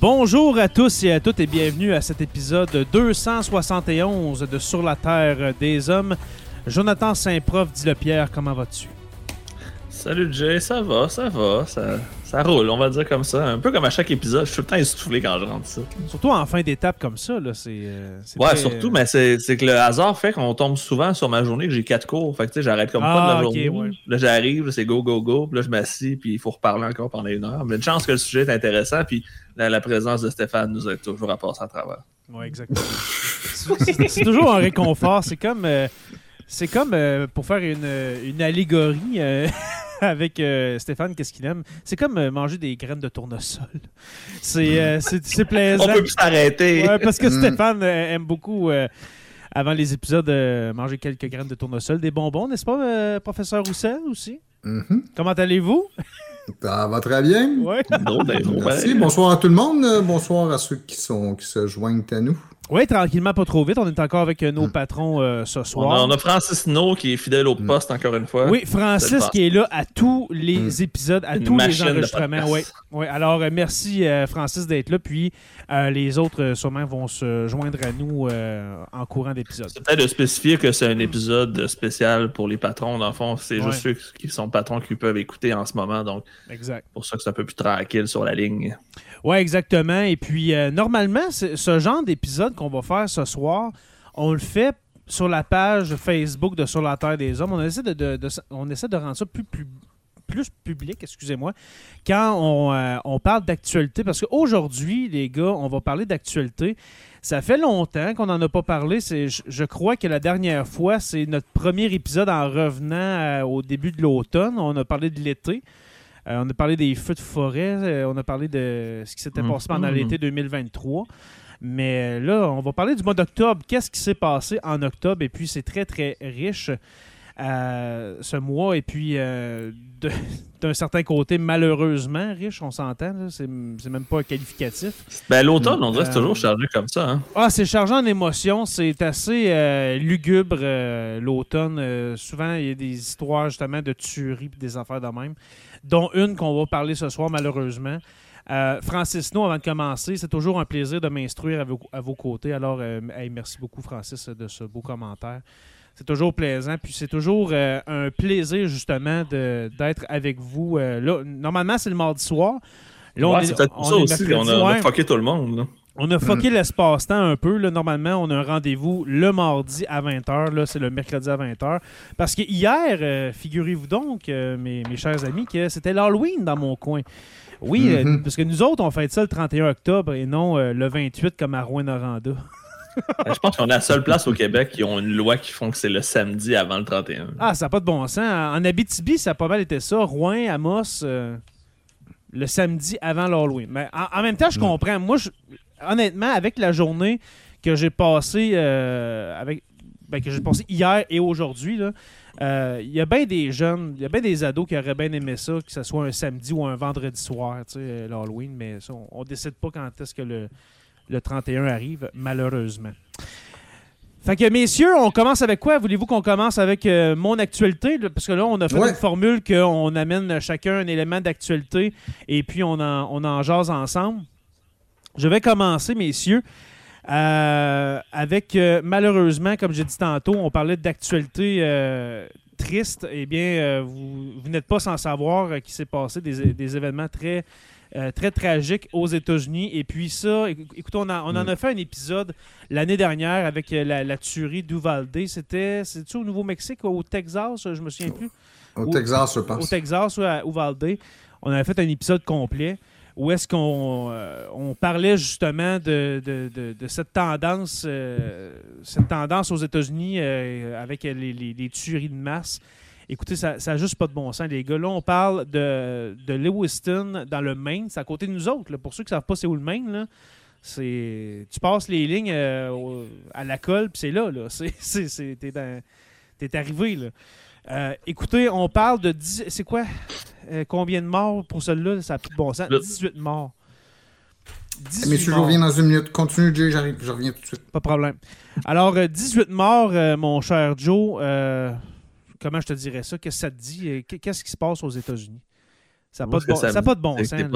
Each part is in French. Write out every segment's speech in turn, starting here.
Bonjour à tous et à toutes et bienvenue à cet épisode 271 de Sur la Terre des Hommes. Jonathan Saint-Prof dit le Pierre, comment vas-tu? Salut Jay, ça va, ça va, ça, ça roule, on va dire comme ça. Un peu comme à chaque épisode, je suis tout le temps essoufflé quand je rentre ça. Surtout en fin d'étape comme ça, là, c'est... euh, Ouais, très- surtout, mais c'est que le hasard fait qu'on tombe souvent sur ma journée que j'ai quatre cours. Fait que tu sais, j'arrête comme Ah, pas de la ok, journée. ouais. Là, j'arrive, là, c'est go, go, go. Puis là, je m'assis, puis il faut reparler encore pendant une heure. Mais une chance que le sujet est intéressant, puis la, la présence de Stéphane nous aide toujours à passer à travers. Ouais, exactement. C'est- toujours un réconfort. C'est comme, euh, c'est comme euh, pour faire une, une allégorie euh, avec euh, Stéphane, qu'est-ce qu'il aime? C'est comme euh, manger des graines de tournesol. C'est euh, c'est- c'est plaisant. On peut plus s'arrêter. Ouais, parce que Mm. Stéphane euh, aime beaucoup, euh, avant les épisodes, euh, manger quelques graines de tournesol, des bonbons, n'est-ce pas, euh, professeur Roussel aussi? Mhm. Comment allez-vous? Ça va très bien. Ouais. Merci. pareil. Bonsoir à tout le monde. Bonsoir à ceux qui, sont, qui se joignent à nous. Oui, tranquillement, pas trop vite. On est encore avec euh, nos Mm. patrons euh, ce On soir. a, on a Francis No qui est fidèle au Mm. poste encore une fois. Oui, C'est Francis qui est là à tous les Mm. épisodes, à Une tous les enregistrements. Oui. Alors, euh, merci euh, Francis d'être là. Puis euh, les autres, sûrement, vont se joindre à nous euh, en courant d'épisode. C'est peut-être de spécifier que c'est un épisode spécial pour les patrons. Dans le fond, c'est Ouais. juste ceux qui sont patrons qui peuvent écouter en ce moment. Donc, Exact. pour ça que c'est un peu plus tranquille sur la ligne. Oui, exactement. Et puis, euh, normalement, ce genre d'épisode qu'on va faire ce soir, on le fait sur la page Facebook de Sur la Terre des Hommes. On essaie de, on essaie de rendre ça plus, plus, plus public, excusez-moi, quand on, euh, on parle d'actualité. Parce qu'aujourd'hui, les gars, on va parler d'actualité. Ça fait longtemps qu'on n'en a pas parlé. Je crois que la dernière fois, c'est notre premier épisode en revenant euh, au début de l'automne. On a parlé de l'été. Euh, on a parlé des feux de forêt. euh, on a parlé de ce qui s'était passé pendant l'été 2023. Mais là, on va parler du mois d'octobre. Qu'est-ce qui s'est passé en octobre? Et puis, c'est très, très riche euh, ce mois. Et puis, euh, d'un certain côté, malheureusement riche, on s'entend. C'est même pas un qualificatif. Ben, l'automne, on dirait c'est Euh, toujours chargé comme ça. Hein? Ah, c'est chargé en émotions. C'est assez lugubre l'automne. Souvent, il y a des histoires justement de tueries et des affaires de même, dont une qu'on va parler ce soir, malheureusement. Euh, Francis No, avant de commencer, c'est toujours un plaisir de m'instruire à vos, à vos côtés. Alors, euh, hey, merci beaucoup, Francis, de ce beau commentaire. C'est toujours plaisant. Puis c'est toujours euh, un plaisir, justement, de- d'être avec vous. Euh, là, normalement, c'est le mardi soir. Là, on est- peut-être ça est aussi mercredi, qu'on a, on a fucké tout le monde. là. On a fucké Mm. l'espace-temps un peu. Là. Normalement, on a un rendez-vous le mardi à 20h. Là, c'est le mercredi à 20h. Parce que hier, euh, figurez-vous donc, euh, mes, mes chers amis, que c'était l'Halloween dans mon coin. Oui, euh, Mhm. parce que nous autres, on fête ça le 31 octobre et non euh, le 28 comme à Rouen-Noranda. Je pense qu'on est la seule place au Québec qui ont une loi qui font que c'est le samedi avant le 31. Ah, ça n'a pas de bon sens. En Abitibi, ça a pas mal été ça. Rouen, Amos, euh, le samedi avant l'Halloween. Mais en, en même temps, je Mm. comprends. Moi, je- honnêtement, avec la journée que j'ai passée euh, avec ben, que j'ai passée hier et aujourd'hui, euh, il y a bien des jeunes, il y a bien des ados qui auraient bien aimé ça, que ce soit un samedi ou un vendredi soir, tu sais, euh, l'Halloween, mais ça, on, on décide pas quand est-ce que le, le 31 arrive, malheureusement. Fait que, messieurs, on commence avec quoi? Voulez-vous qu'on commence avec euh, mon actualité? Parce que là, on a fait Ouais. une formule qu'on amène chacun un élément d'actualité et puis on en, on en jase ensemble. Je vais commencer, messieurs, euh, avec, euh, malheureusement, comme j'ai dit tantôt, on parlait d'actualité triste. Eh bien, vous, vous n'êtes pas sans savoir qu'il s'est passé des, des événements très, euh, très tragiques aux États-Unis. Et puis ça, éc- écoutez, on, a- on en a fait un épisode l'année dernière avec euh, la, la tuerie d'Uvalde. C'était, au Nouveau-Mexique, au Texas? Je me souviens plus Au Au- Texas, je au pense. Texas ou à Uvalde. On avait fait un épisode complet où est-ce qu'on euh, on parlait justement de, de- de- de cette tendance euh, cette tendance aux États-Unis euh, avec les, les- les tueries de masse. Écoutez, ça n'a juste pas de bon sens, les gars. Là, on parle de, de Lewiston dans le Maine. C'est à côté de nous autres. là. Pour ceux qui ne savent pas c'est où le Maine, là, c'est tu passes les lignes euh, au- à la colle, puis c'est là. là. C'est, c'est, c'est- t'es, dans- t'es arrivé. Là. Euh, écoutez, on parle de 10 C'est quoi Euh, Combien de morts pour celui-là Ça n'a plus de bon sens. Le- 18 morts. 18 Mais si je reviens dans une minute, continue, Jay, j'arrive, je reviens tout de suite. Pas de problème. Alors, euh, 18 morts, euh, mon cher Joe. Comment je te dirais ça Qu'est-ce que ça te dit Euh, qu- Qu'est-ce qui se passe aux États-Unis? Ça n'a pas, bon- a pas de bon sens. t'es.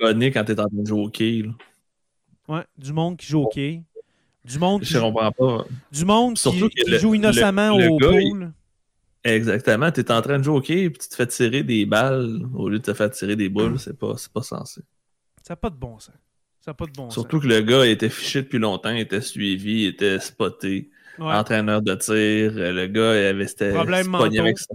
Gagner quand t'es en train de jouer au là. Ouais, du monde qui joue au hockey. Du monde qui, Je comprends pas. du monde qui, Surtout que qui le- joue innocemment le- le au gars, pool. Exactement. T'es en train de jouer au hockey puis tu te fais tirer des balles au lieu de te faire tirer des boules. C'est pas, c'est pas censé. Ça n'a pas de bon sens. Ça n'a pas de bon Surtout que le gars était fiché depuis longtemps, il était suivi, il était spoté. Ouais. entraîneur de tir. euh, Le gars, il avait c'était Problème mentaux. avec ça.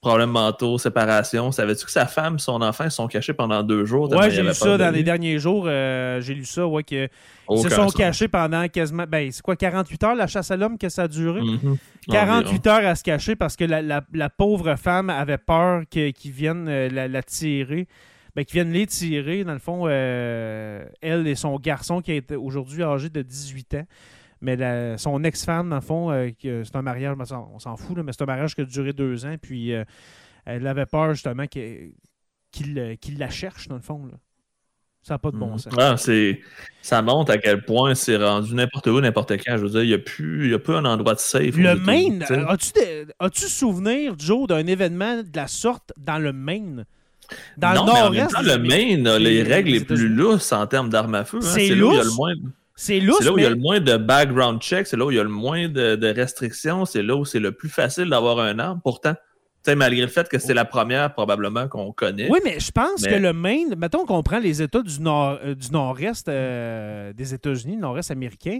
Problèmes mentaux, séparation. Savais-tu que sa femme son enfant ils sont cachés pendant deux jours? il j'ai lu ça dans les derniers jours. euh, j'ai lu ça, ouais, que ils se sont cachés pendant quasiment. Ben, c'est quoi, 48 heures la chasse à l'homme que ça a duré? Mhm. 48 heures à se cacher parce que la, la- la pauvre femme avait peur qu'ils viennent euh, la, la tirer. Ben, qu'ils viennent les tirer, dans le fond, euh, elle et son garçon qui est aujourd'hui âgé de 18 ans. Mais la- son ex-femme, dans le fond, euh, que c'est un mariage, ça, on s'en fout, là, mais c'est un mariage qui a duré deux ans. Puis euh, elle avait peur justement qu'il euh, la cherche, dans le fond. là. Ça n'a pas de bon Mhm. sens. Ah. Ça montre à quel point c'est rendu n'importe où, n'importe quand. Je veux dire, il n'y a, plus... a plus un endroit de safe. Le Maine, as-tu souvenir, Joe, d'un événement de la sorte dans le Maine? Dans non, le mais en même nord-est. le? Maine a les règles les plus lousses en termes d'armes à feu. hein. C'est là où il y a le moins... C'est là où il y a le moins de background check, c'est là où il y a le moins de, de restrictions, c'est là où c'est le plus facile d'avoir un arme. Pourtant, malgré le fait que c'est la première probablement qu'on connaît. Oui, mais je pense Mais- que le Maine, mettons qu'on prend les États du nord euh, du nord-est euh, des États-Unis, le nord-est américain,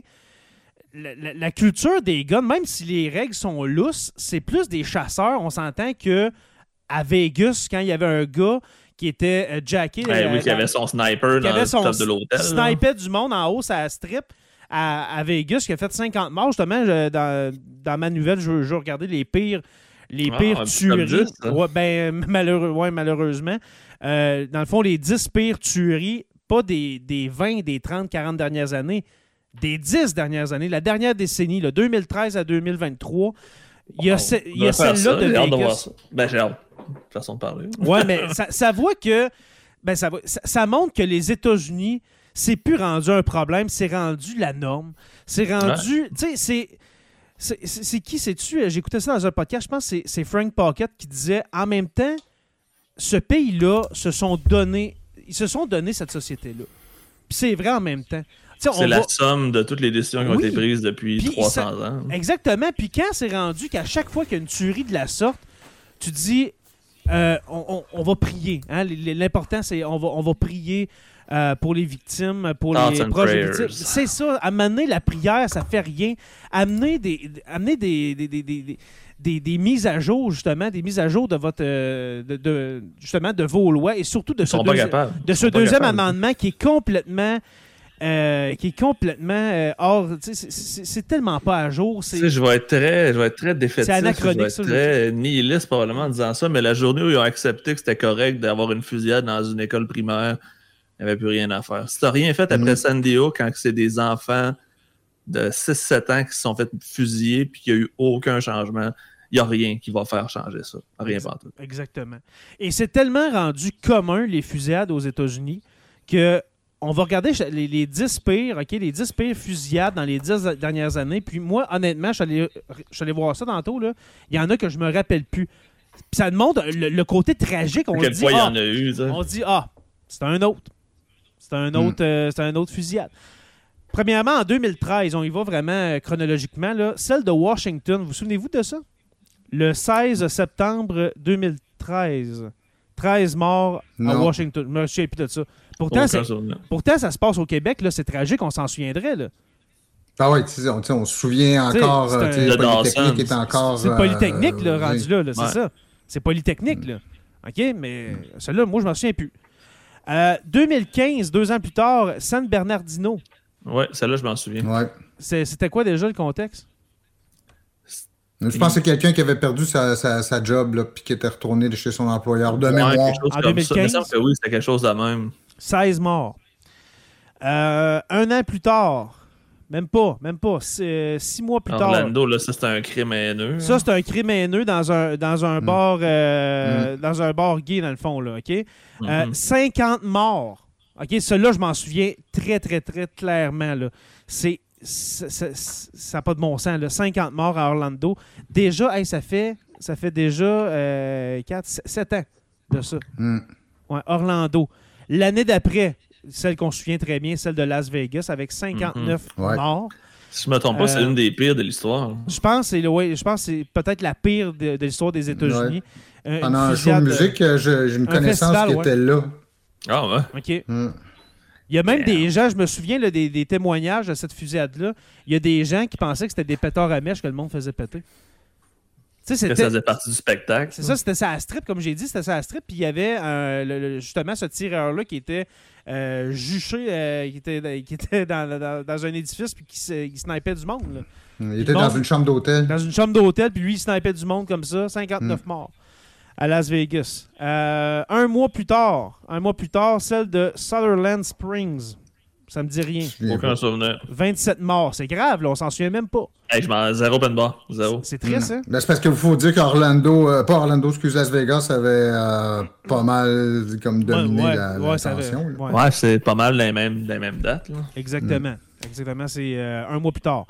la, la- la culture des guns, même si les règles sont lousses, c'est plus des chasseurs. On s'entend que à Vegas, quand il y avait un gars qui était euh, jacké, Ouais, euh, oui, qui dans- avait son sniper qui dans avait le top de l'hôtel. snipait du monde en haut, ça strip à, à Vegas, qui a fait 50 morts. Justement, je- dans, dans ma nouvelle, je, je regardais les pires, les Ah, pires tueries. 10, hein. Ouais, ben, malheureux, ouais, malheureusement. Euh, dans le fond, les 10 pires tueries, pas des, des 20, des 30, 40 dernières années, des 10 dernières années, la dernière décennie, le 2013 à 2023. Il y a, Oh, ce- on il y a va faire celle-là de Vegas. Ben, j'ai hâte. Façon de parler. Ouais, mais ça, ça voit que. Ben, ça, ça, montre que les États-Unis, c'est plus rendu un problème, c'est rendu la norme. C'est rendu. Tu sais, c'est. C'est qui, c'est-tu? J'écoutais ça dans un podcast, je pense que c'est- Frank Pocket qui disait en même temps, ce pays-là se sont donné. Ils se sont donné cette société-là. Puis c'est vrai en même temps. C'est la va- somme de toutes les décisions qui ont été prises depuis Puis 300 ça- ans. Exactement. Puis quand c'est rendu qu'à chaque fois qu'il y a une tuerie de la sorte, tu dis, euh, on, on- on va prier. hein? L'important, c'est on va, on va prier euh, pour les victimes, pour Thoughts les proches des victimes. C'est ça. Amener la prière, ça fait rien. Amener des, amener des, des, des- des- des- mises à jour, justement, des mises à jour de votre, euh, de, de- justement, de vos lois et surtout de ce, deuxi- de ce deuxième amendement qui est complètement, euh, qui est complètement euh, hors. c'est- tellement pas à jour. Tu C'est sais, je vais être très, je vais être très défaitiste. C'est anachronique, je vais ça, être je très nihiliste probablement en disant ça, mais la journée où ils ont accepté que c'était correct d'avoir une fusillade dans une école primaire, il n'y avait plus rien à faire. Si tu rien fait après. San Diego quand c'est des enfants de 6-7 ans qui se sont fait fusiller puis qu'il n'y a eu aucun changement, il n'y a rien qui va faire changer ça. Rien pas tout. Exactement. Et c'est tellement rendu commun, les fusillades aux États-Unis, que on va regarder les, les 10 pires, OK, les 10 pires fusillades dans les 10 a- dernières années. Puis moi, honnêtement, je suis allé, je suis allé voir ça tantôt, là. Il y en a que je me rappelle plus. Puis ça montre le, le côté tragique. On quel dit, point il y ah, en a eu, sais. on dit, ah, c'est un autre. C'est un autre, euh, c'est un autre fusillade. Premièrement, en 2013, on y va vraiment euh, chronologiquement, là, celle de Washington, vous, vous souvenez-vous de ça? Le 16 septembre 2013. 13 morts à. Washington. Je me souviens plus de ça. Pourtant, ça se passe au Québec, là, c'est tragique, on s'en souviendrait. Là. Ah oui, tu sais, on, on se souvient encore, c'est euh, un- Le Polytechnique est encore. C'est euh, Polytechnique, là, oui. rendu là, là, c'est Ouais. ça. C'est Polytechnique, là. OK, mais celui-là, moi, je m'en souviens plus. Euh, 2015, deux ans plus tard, San Bernardino. Ouais, celle-là, je m'en souviens. Ouais. C'était quoi déjà le contexte? Je pense que c'est quelqu'un qui avait perdu sa, sa, sa job, là, puis qui était retourné de chez son employeur de Ouais, mémoire. quelque chose En comme ça. Il me 2015? semble que oui, c'était quelque chose de même. 16 morts. Euh, un an plus tard, même pas, même pas, c'est- six mois plus tard. Orlando, là, ça, c'était un crime haineux. Ça, c'est un crime haineux dans un, dans un, Mm. bar, euh, dans un bar gay, dans le fond, là, OK? Euh, Mhm. 50 morts. OK, celui-là, je m'en souviens très, très, très clairement, là. C'est... c'est- c'est- Ça n'a pas de bon sens, là. 50 morts à Orlando. Déjà, hey, ça fait ça fait déjà 4, 7 ans de ça. Hmm. Ouais, Orlando. L'année d'après, celle qu'on se souvient très bien, celle de Las Vegas, avec 59 Mhm. Ouais. morts. Si je me trompe pas, c'est Euh, une des pires de l'histoire. Je pense que c'est le- ouais, je pense que c'est peut-être la pire de, de l'histoire des États-Unis. Euh, Pendant un show de musique, euh, je- j'ai une un connaissance festival, qui ouais. était là. Ah ouais. OK. Hmm. Il y a même Damn. des gens, je me souviens là, des, des témoignages de cette fusillade-là. Il y a des gens qui pensaient que c'était des pétards à mèche que le monde faisait péter. Ça c'était. faisait partie du spectacle. C'est ça, c'était ça à strip, comme j'ai dit, c'était ça à strip. Puis il y avait euh, le- le- justement ce tireur-là qui était euh, juché, euh, qui était, qui était dans, dans- dans un édifice puis qui, qui snipait du monde. là. Il était dans une chambre d'hôtel. Dans une chambre d'hôtel, puis lui, il snipait du monde comme ça. 59 Mm. morts à Las Vegas. Euh, un mois plus tard, un mois plus tard, celle de Sutherland Springs. Ça me dit rien. Aucun souvenir. 27 morts. C'est grave, là, on s'en souvient même pas. Hey, je m'en zéro open bar. Zéro. C'est triste, hein? Ben, c'est parce qu'il faut dire qu'Orlando, euh, pas Orlando, excuse, Las Vegas avait euh, pas mal comme dominé ouais, la, ouais, ouais. Ouais, c'est pas mal les mêmes, les mêmes dates. Là. Exactement. Exactement, c'est euh, un mois plus tard.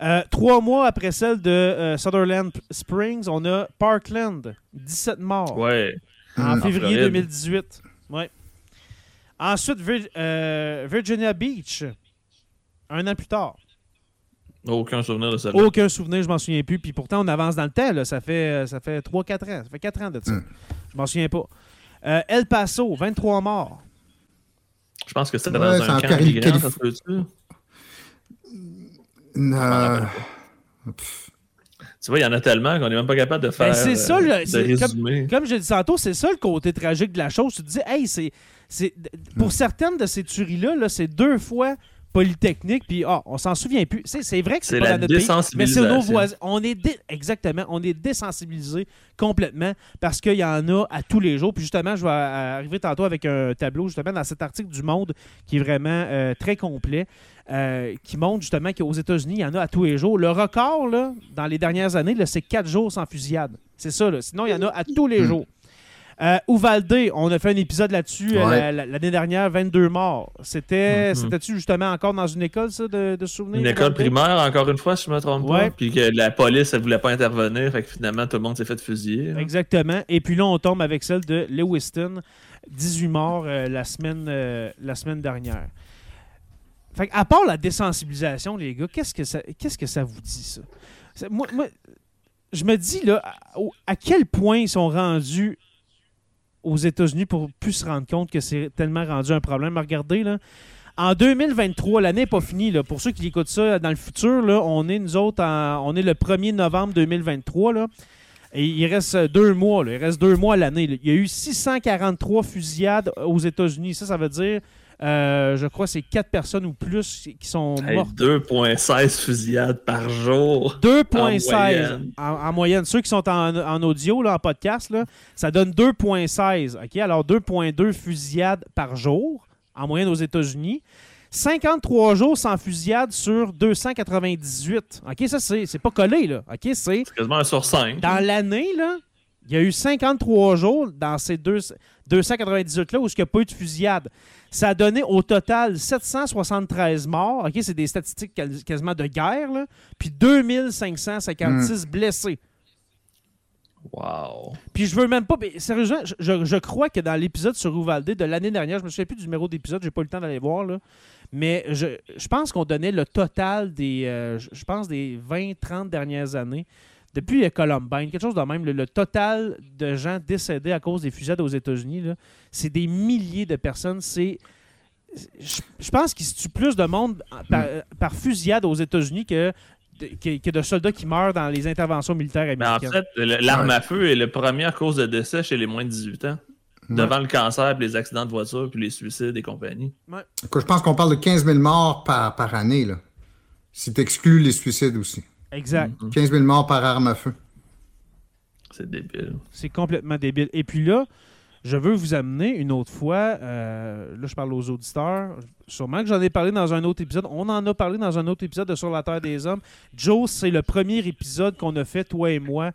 Euh, trois mois après celle de euh, Sutherland Springs, on a Parkland, 17 morts. Ouais. En Mm. février Floride. 2018. Ouais. Ensuite, Vir- euh, Virginia Beach, un an plus tard. Aucun souvenir de celle-là. Aucun souvenir, je m'en souviens plus. Puis pourtant, on avance dans le temps. Là. Ça fait, euh, ça fait 3-4 ans. Ça fait 4 ans de ça. Mm. Je m'en souviens pas. Euh, El Paso, 23 morts. Je pense que c'était Ouais, dans c'est un camp Cali- migrant, ça se peut-tu? Euh, Tu vois, il y en a tellement qu'on n'est même pas capable de faire Ben, c'est ça, le- de comme-. Comme je l'ai dit tantôt, c'est ça le côté tragique de la chose. Tu te dis, hey, c'est. C'est pour Mm. certaines de ces tueries-là, là, c'est deux fois Polytechnique, puis ah, on s'en souvient plus. C'est, c'est vrai que c'est, C'est pas la dans notre pays, mais c'est nos voisins. On est dé- exactement, on est désensibilisé complètement parce qu'il y en a à tous les jours. Puis justement, je vais arriver tantôt avec un tableau justement dans cet article du Monde qui est vraiment euh, très complet, euh, qui montre justement qu'aux États-Unis, il y en a à tous les jours. Le record là, dans les dernières années, là, c'est quatre jours sans fusillade. C'est ça. Là. Sinon, il y en a à tous les Mm. jours. Euh, Uvalde, on a fait un épisode là-dessus euh, Ouais. l'année dernière, 22 morts. C'était, Mhm. C'était-tu justement encore dans une école, ça, de, de souvenirs? Une école primaire, encore une fois, si je me trompe Ouais. pas. Puis que la police, elle voulait pas intervenir. Fait que finalement, tout le monde s'est fait fusiller. Exactement. Et puis là, on tombe avec celle de Lewiston, 18 morts euh, la, semaine, euh, la semaine dernière. Fait que à part la désensibilisation, les gars, qu'est-ce que ça, qu'est-ce que ça vous dit, ça? Ça- moi, moi, je me dis, là, à quel point ils sont rendus aux États-Unis pour plus se rendre compte que c'est tellement rendu un problème. Regardez, là. En 2023, l'année n'est pas finie. Là. Pour ceux qui écoutent ça dans le futur, là, on est nous autres, en- on est le 1er novembre 2023. Là, il reste deux mois. là. Il reste deux mois à l'année. Il y a eu 643 fusillades aux États-Unis. Ça, ça veut dire, euh, je crois, c'est quatre personnes ou plus qui sont Hey, mortes. 2,16 fusillades par jour. 2,16 En moyenne. en, en moyenne. Ceux qui sont en, en audio, là, en podcast, là, ça donne 2,16. OK? Alors, 2,2 fusillades par jour, en moyenne aux États-Unis. 53 jours sans fusillade sur 298. OK? Ça, c'est c'est pas collé, là. OK? C'est C'est quasiment un sur 5. dans l'année, là, il y a eu 53 jours dans ces deux, 298-là où il n'y a pas eu de fusillade. Ça a donné au total 773 morts. OK, c'est des statistiques quas- quasiment de guerre, là. Puis 2556 blessés. Wow. Puis je veux même pas. mais sérieusement, je, crois que dans l'épisode sur Uvalde de l'année dernière, je me souviens plus du numéro d'épisode, j'ai pas eu le temps d'aller voir, là. Mais je, je pense qu'on donnait le total des. euh, je pense des 20-30 dernières années. Depuis Columbine, quelque chose de même, le, le total de gens décédés à cause des fusillades aux États-Unis, c'est des milliers de personnes. C'est. Je, je pense qu'il se tue plus de monde par, par fusillade aux États-Unis que, de- que, que de soldats qui meurent dans les interventions militaires Mais en américaines. fait, l'arme à feu est le premier à cause de décès chez les moins de 18 ans. Devant le cancer, puis les accidents de voiture, puis les suicides et compagnie. Je pense qu'on parle de 15 000 morts par, par année, là. Si tu exclus les suicides aussi. Exact. 15 000 morts par arme à feu. C'est débile. C'est complètement débile. Et puis là, je veux vous amener une autre fois, euh, là je parle aux auditeurs, sûrement que j'en ai parlé dans un autre épisode, on en a parlé dans un autre épisode de Sur la Terre des Hommes. Joe, c'est le premier épisode qu'on a fait, toi et moi.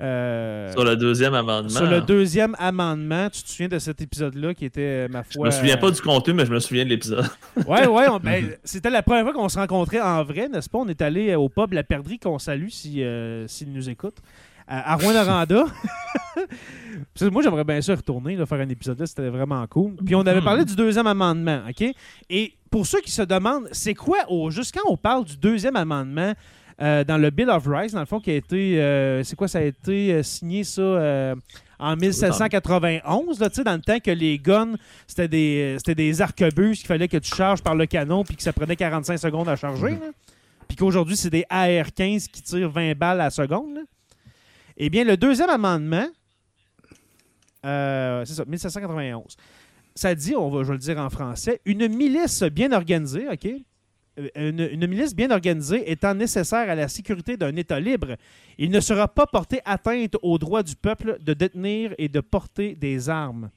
Euh, Sur le deuxième amendement. sur le deuxième amendement, tu te souviens de cet épisode-là qui était, euh, ma Je foi... me souviens euh, pas du contenu, mais je me souviens de l'épisode. Ouais, ouais. ben, c'était la première fois qu'on se rencontrait en vrai, n'est-ce pas? On est allé euh, au pub La Perdrix, qu'on salue si, euh, s'il nous écoute, à, à Rouen-Noranda. Puis Moi, j'aimerais bien ça retourner, là, faire un épisode là, c'était vraiment cool. Puis on avait parlé du deuxième amendement, OK? Et pour ceux qui se demandent, c'est quoi, au, juste quand on parle du deuxième amendement euh, dans le Bill of Rights, dans le fond, qui a été, euh, c'est quoi, ça a été euh, signé ça euh, en 1791, là, dans le temps que les guns, c'était des, c'était des arquebuses qu'il fallait que tu charges par le canon puis que ça prenait 45 secondes à charger. là. Puis qu'aujourd'hui, c'est des AR-15 qui tirent 20 balles à la seconde. là. Eh bien, le deuxième amendement, c'est ça, 1791, ça dit, on va, je vais le dire en français, une milice bien organisée, OK? Euh, Une, milice bien organisée étant nécessaire à la sécurité d'un État libre, il ne sera pas porté atteinte au droit du peuple de détenir et de porter des armes.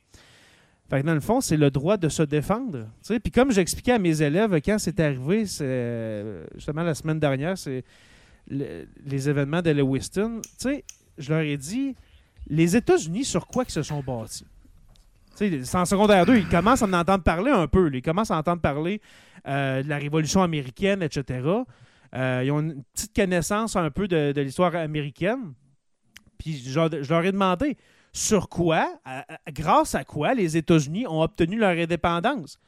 Fait que dans le fond, c'est le droit de se défendre. Puis comme j'expliquais à mes élèves quand c'est arrivé, c'est euh, justement la semaine dernière, c'est le- les événements de Lewiston, je leur ai dit, les États-Unis, sur quoi qu'ils se sont bâtis? C'est en secondaire 2, ils commencent à en entendre parler un peu. Ils commencent à entendre parler euh, de la Révolution américaine, etc. Euh, ils ont une petite connaissance un peu de, l'histoire américaine. Puis je, leur ai demandé sur quoi, grâce à quoi les États-Unis ont obtenu leur indépendance.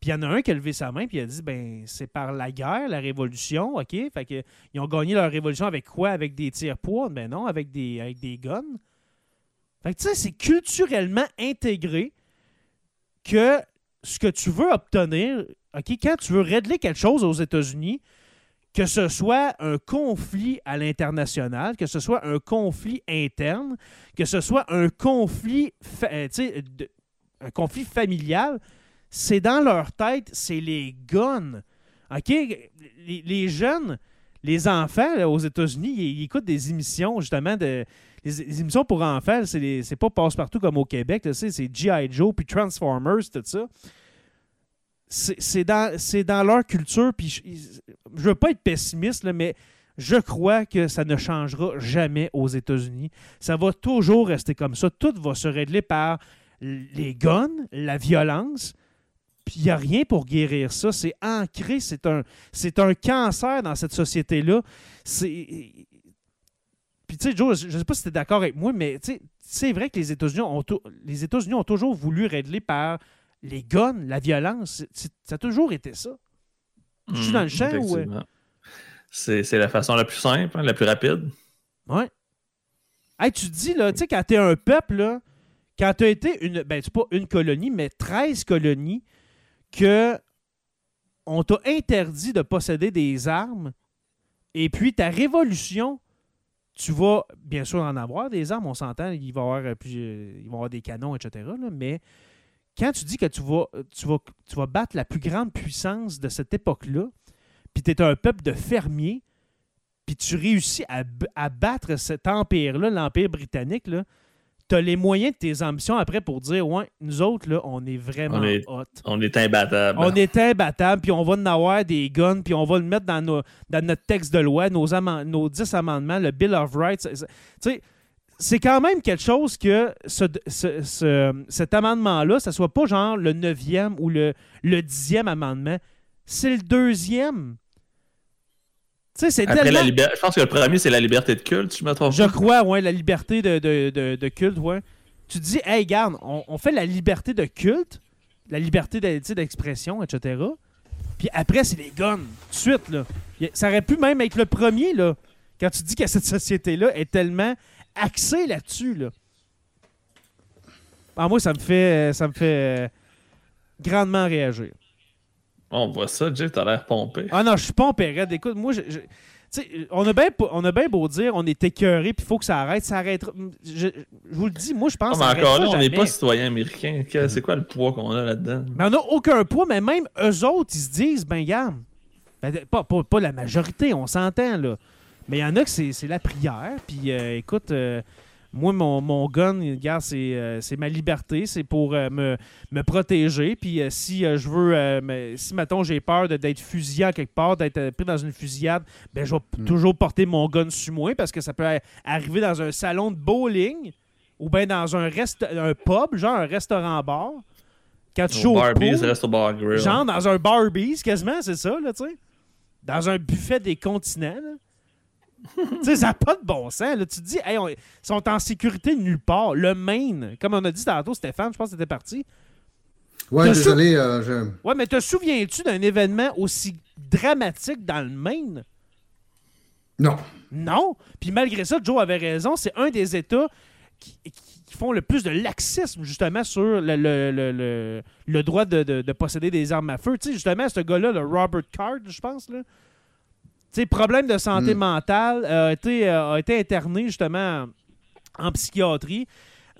Puis il y en a un qui a levé sa main puis a dit ben c'est par la guerre, la révolution, OK? Fait que ils ont gagné leur révolution avec quoi? Avec des tirs-poids? Ben non, avec des avec des guns. C'est culturellement intégré que ce que tu veux obtenir, OK, quand tu veux régler quelque chose aux États-Unis, que ce soit un conflit à l'international, que ce soit un conflit interne, que ce soit un conflit, euh, un conflit familial, c'est dans leur tête, c'est les guns. OK? Les, jeunes, les enfants aux États-Unis, ils écoutent des émissions, justement, de. Les, les émissions pour enfants, c'est pas passe-partout comme au Québec, c'est G.I. Joe, puis Transformers, tout ça. C'est dans, leur culture, puis je, je veux pas être pessimiste, mais je crois que ça ne changera jamais aux États-Unis. Ça va toujours rester comme ça. Tout va se régler par les guns, la violence, puis il n'y a rien pour guérir ça. C'est ancré, c'est un, un cancer dans cette société-là. C'est. Puis, tu sais, Joe, je ne sais pas si tu es d'accord avec moi, mais c'est vrai que les États-Unis ont, les États-Unis ont toujours voulu régler par les guns, la violence. Ça a toujours été ça. Je suis dans le champ ou. euh? C'est c'est la façon la plus simple, hein, la plus rapide. Ouais. Hey, tu te dis, là, tu sais, quand t'es un peuple, là, quand t'as été une. Ben, c'est pas une colonie, mais 13 colonies, que on t'a interdit de posséder des armes, et puis ta révolution, tu vas bien sûr en avoir des armes, on s'entend, il va y avoir, euh, euh, avoir des canons, etc. là, mais quand tu dis que tu vas, tu, vas, tu vas battre la plus grande puissance de cette époque-là, puis tu es un peuple de fermiers, puis tu réussis à, battre cet empire-là, l'empire britannique, as les moyens de tes ambitions après pour dire Ouais, nous autres, là, on est vraiment On est- hot. On est imbattable. On est imbattable, puis on va en avoir des guns, puis on va le mettre dans, nos- dans notre texte de loi, nos, nos 10 amendements, le Bill of Rights. Tu sais, c'est quand même quelque chose que ce- ce- ce- cet amendement-là, ça soit pas genre le 9e ou le, le 10e amendement. C'est le deuxième. C'est Après tellement... la. Je pense que le premier, c'est la liberté de culte, si je me trompe Je crois, ouais, la liberté de, de, de- de culte, ouais. Tu te dis, hey, garde, on, on fait la liberté de culte, la liberté d'expression, etc. Puis après, c'est les guns, tout de suite, là. Ça aurait pu même être le premier, là, quand tu dis que cette société-là est tellement axée là-dessus, là. Ah, moi, ça me fait, ça me fait euh, grandement réagir. On voit ça, Jay, t'as l'air pompé. Ah non, je suis en période. Écoute, moi, je, on a bien on a bien beau dire, on est écœuré, puis il faut que ça arrête, ça arrêtera. Je, je vous le dis, moi, je pense Ah, que ça encore là, on n'est pas citoyen américain. C'est quoi le poids qu'on a là-dedans? Mais on n'a aucun poids, mais même eux autres, ils se disent, ben, garde, ben, pas, pas, pas la majorité, on s'entend, là. Mais il y en a que c'est c'est la prière, puis euh, écoute, euh, moi, mon, mon gun, regarde, c'est euh, c'est ma liberté, c'est pour euh, me, me protéger, puis euh, si euh, je veux, euh, me- si, mettons, j'ai peur de- d'être fusillé à quelque part, d'être euh, pris dans une fusillade, ben, je vais p- toujours porter mon gun sur moi, parce que ça peut a- arriver dans un salon de bowling, ou bien dans un, rest un pub, genre un restaurant-bar, quand tu joues Au au Barbies pool, reste au bar grill. Genre dans un Barbies, quasiment, c'est ça, là, tu sais. Dans un buffet des continents, là. Tu sais, ça n'a pas de bon sens, là. Tu te dis, hey, on- ils sont en sécurité nulle part. Le Maine, comme on a dit tantôt, Stéphane, je pense que c'était parti. Ouais, désolé. euh, je- Ouais, mais te souviens-tu d'un événement aussi dramatique dans le Maine? Non. Non? Puis malgré ça, Joe avait raison, c'est un des États qui, font le plus de laxisme, justement, sur le, le- le- le- le droit de, de- de posséder des armes à feu. Tu sais, justement, ce gars-là, le Robert Card, je pense, là. Sais, problème de santé Mm. mentale, euh, a, été, euh, a été interné, justement, en psychiatrie.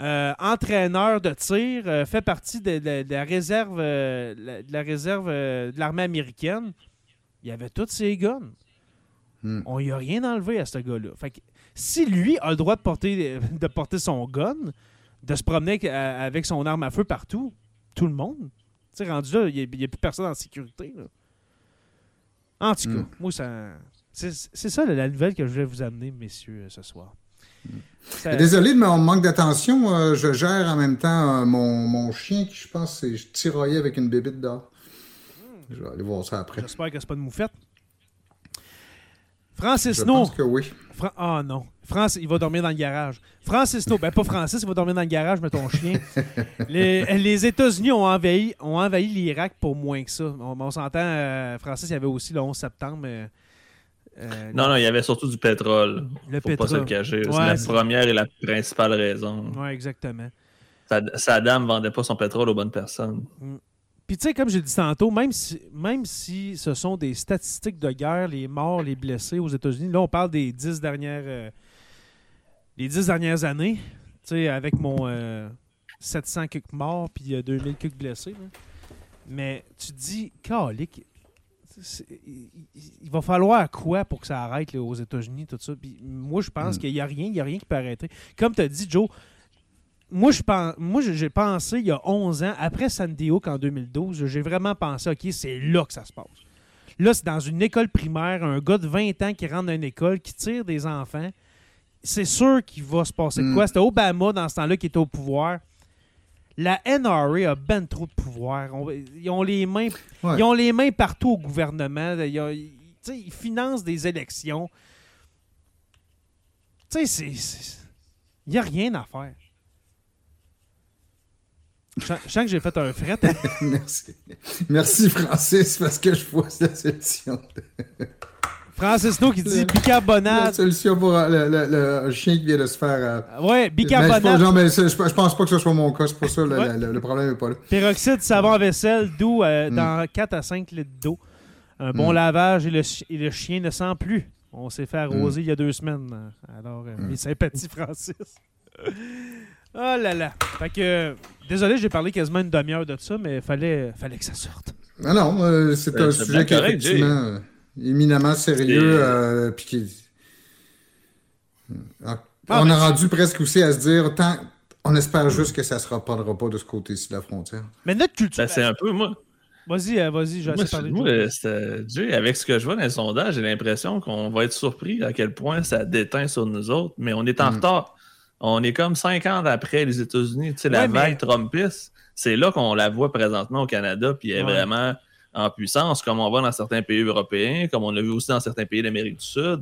Euh, entraîneur de tir, euh, fait partie de, de- de la réserve, de la réserve de l'armée américaine. Il avait tous ses guns. Hmm. On y a rien enlevé à ce gars-là. Fait que si lui a le droit de porter, de porter son gun, de se promener avec, son arme à feu partout, tout le monde, tu rendu là, il n'y a, plus personne en sécurité. là. En tout cas, Hmm. moi, ça. C'est ça la nouvelle que je voulais vous amener, messieurs, euh, ce soir. Ça- Désolé de mon manque d'attention. euh, je gère en même temps euh, mon, mon chien qui, je pense, s'est tiraillé avec une bébite dehors. Je vais aller voir ça après. J'espère que c'est pas une moufette. Francis Je No. pense que oui. Ah non. Francis, il va dormir dans le garage. Francis No. Ben pas Francis, il va dormir dans le garage, mais ton chien. les les États-Unis ont envahi, ont envahi l'Irak pour moins que ça. On, on s'entend, euh, Francis, il y avait aussi le 11 septembre. mais, euh, Non, non, il y avait surtout du pétrole. Le Faut pas se pétrole. le cacher. C'est la c'est- première et la principale raison. Ouais, exactement. Sad- Saddam vendait pas son pétrole aux bonnes personnes. Puis tu sais, comme j'ai dit tantôt, même si, même si ce sont des statistiques de guerre, les morts, les blessés aux États-Unis, là on parle des dix dernières, euh, les dix dernières années, tu sais, avec mon euh, 700 quelques morts puis euh, 2000 quelques blessés. là. Mais tu te dis, calique, il, va falloir quoi pour que ça arrête là, aux États-Unis, tout ça? Puis moi, je pense Mm. qu'il n'y a rien, il y a rien qui peut arrêter. Comme tu as dit, Joe, moi, je pense, moi, j'ai- pensé il y a 11 ans, après San Diego en 2012, j'ai vraiment pensé, OK, c'est là que ça se passe. Là, c'est dans une école primaire, un gars de 20 ans qui rentre dans une école, qui tire des enfants. C'est sûr qu'il va se passer de Mm. quoi. C'était Obama dans ce temps-là qui était au pouvoir. La NRA a ben trop de pouvoir. On- ils, ont les mains, Ouais. ils ont les mains partout au gouvernement. Ils, ont- ils- financent des élections. Tu sais, il n'y a rien à faire. Je sens- je sens que j'ai fait un fret. Merci. Merci, Francis, parce que je vois la solution. Francis No qui dit La bicarbonate. solution pour euh, le, le- le chien qui vient de se faire. euh, Ouais, Mais je, pense, bicarbonate, non, mais c'est- je, je pense pas que ce soit mon cas, c'est pour ça le, Ouais. le- le problème n'est pas là. peroxyde, savon à vaisselle, d'eau euh, Mm. dans 4 à 5 litres d'eau. Un bon Mm. lavage et le, chi- et le chien ne sent plus. On s'est fait arroser Mm. il y a deux semaines. Alors, euh, mes sympathies, Francis. oh là là. Fait que, désolé, j'ai parlé quasiment une demi-heure de ça, mais fallait, fallait que ça sorte. Non, non, euh, c'est Ben, un sujet qui effectivement éminemment sérieux. Euh, puis qui... Ah, Ah, on a rendu presque aussi à se dire, tant... on espère juste que ça ne se reprendra pas de ce côté-ci de la frontière. Mais notre culture. Ben, c'est un peu moi. Vas-y, euh, vas-y, assez parlé. de moi, euh, Jay, avec ce que je vois dans les sondages, j'ai l'impression qu'on va être surpris à quel point ça déteint sur nous autres, mais on est en Mm. retard. On est comme 50 après les États-Unis. Tu sais, la mais- vague Trumpiste, c'est là qu'on la voit présentement au Canada, puis elle est Ouais. vraiment en puissance, comme on voit dans certains pays européens, comme on a vu aussi dans certains pays d'Amérique du Sud.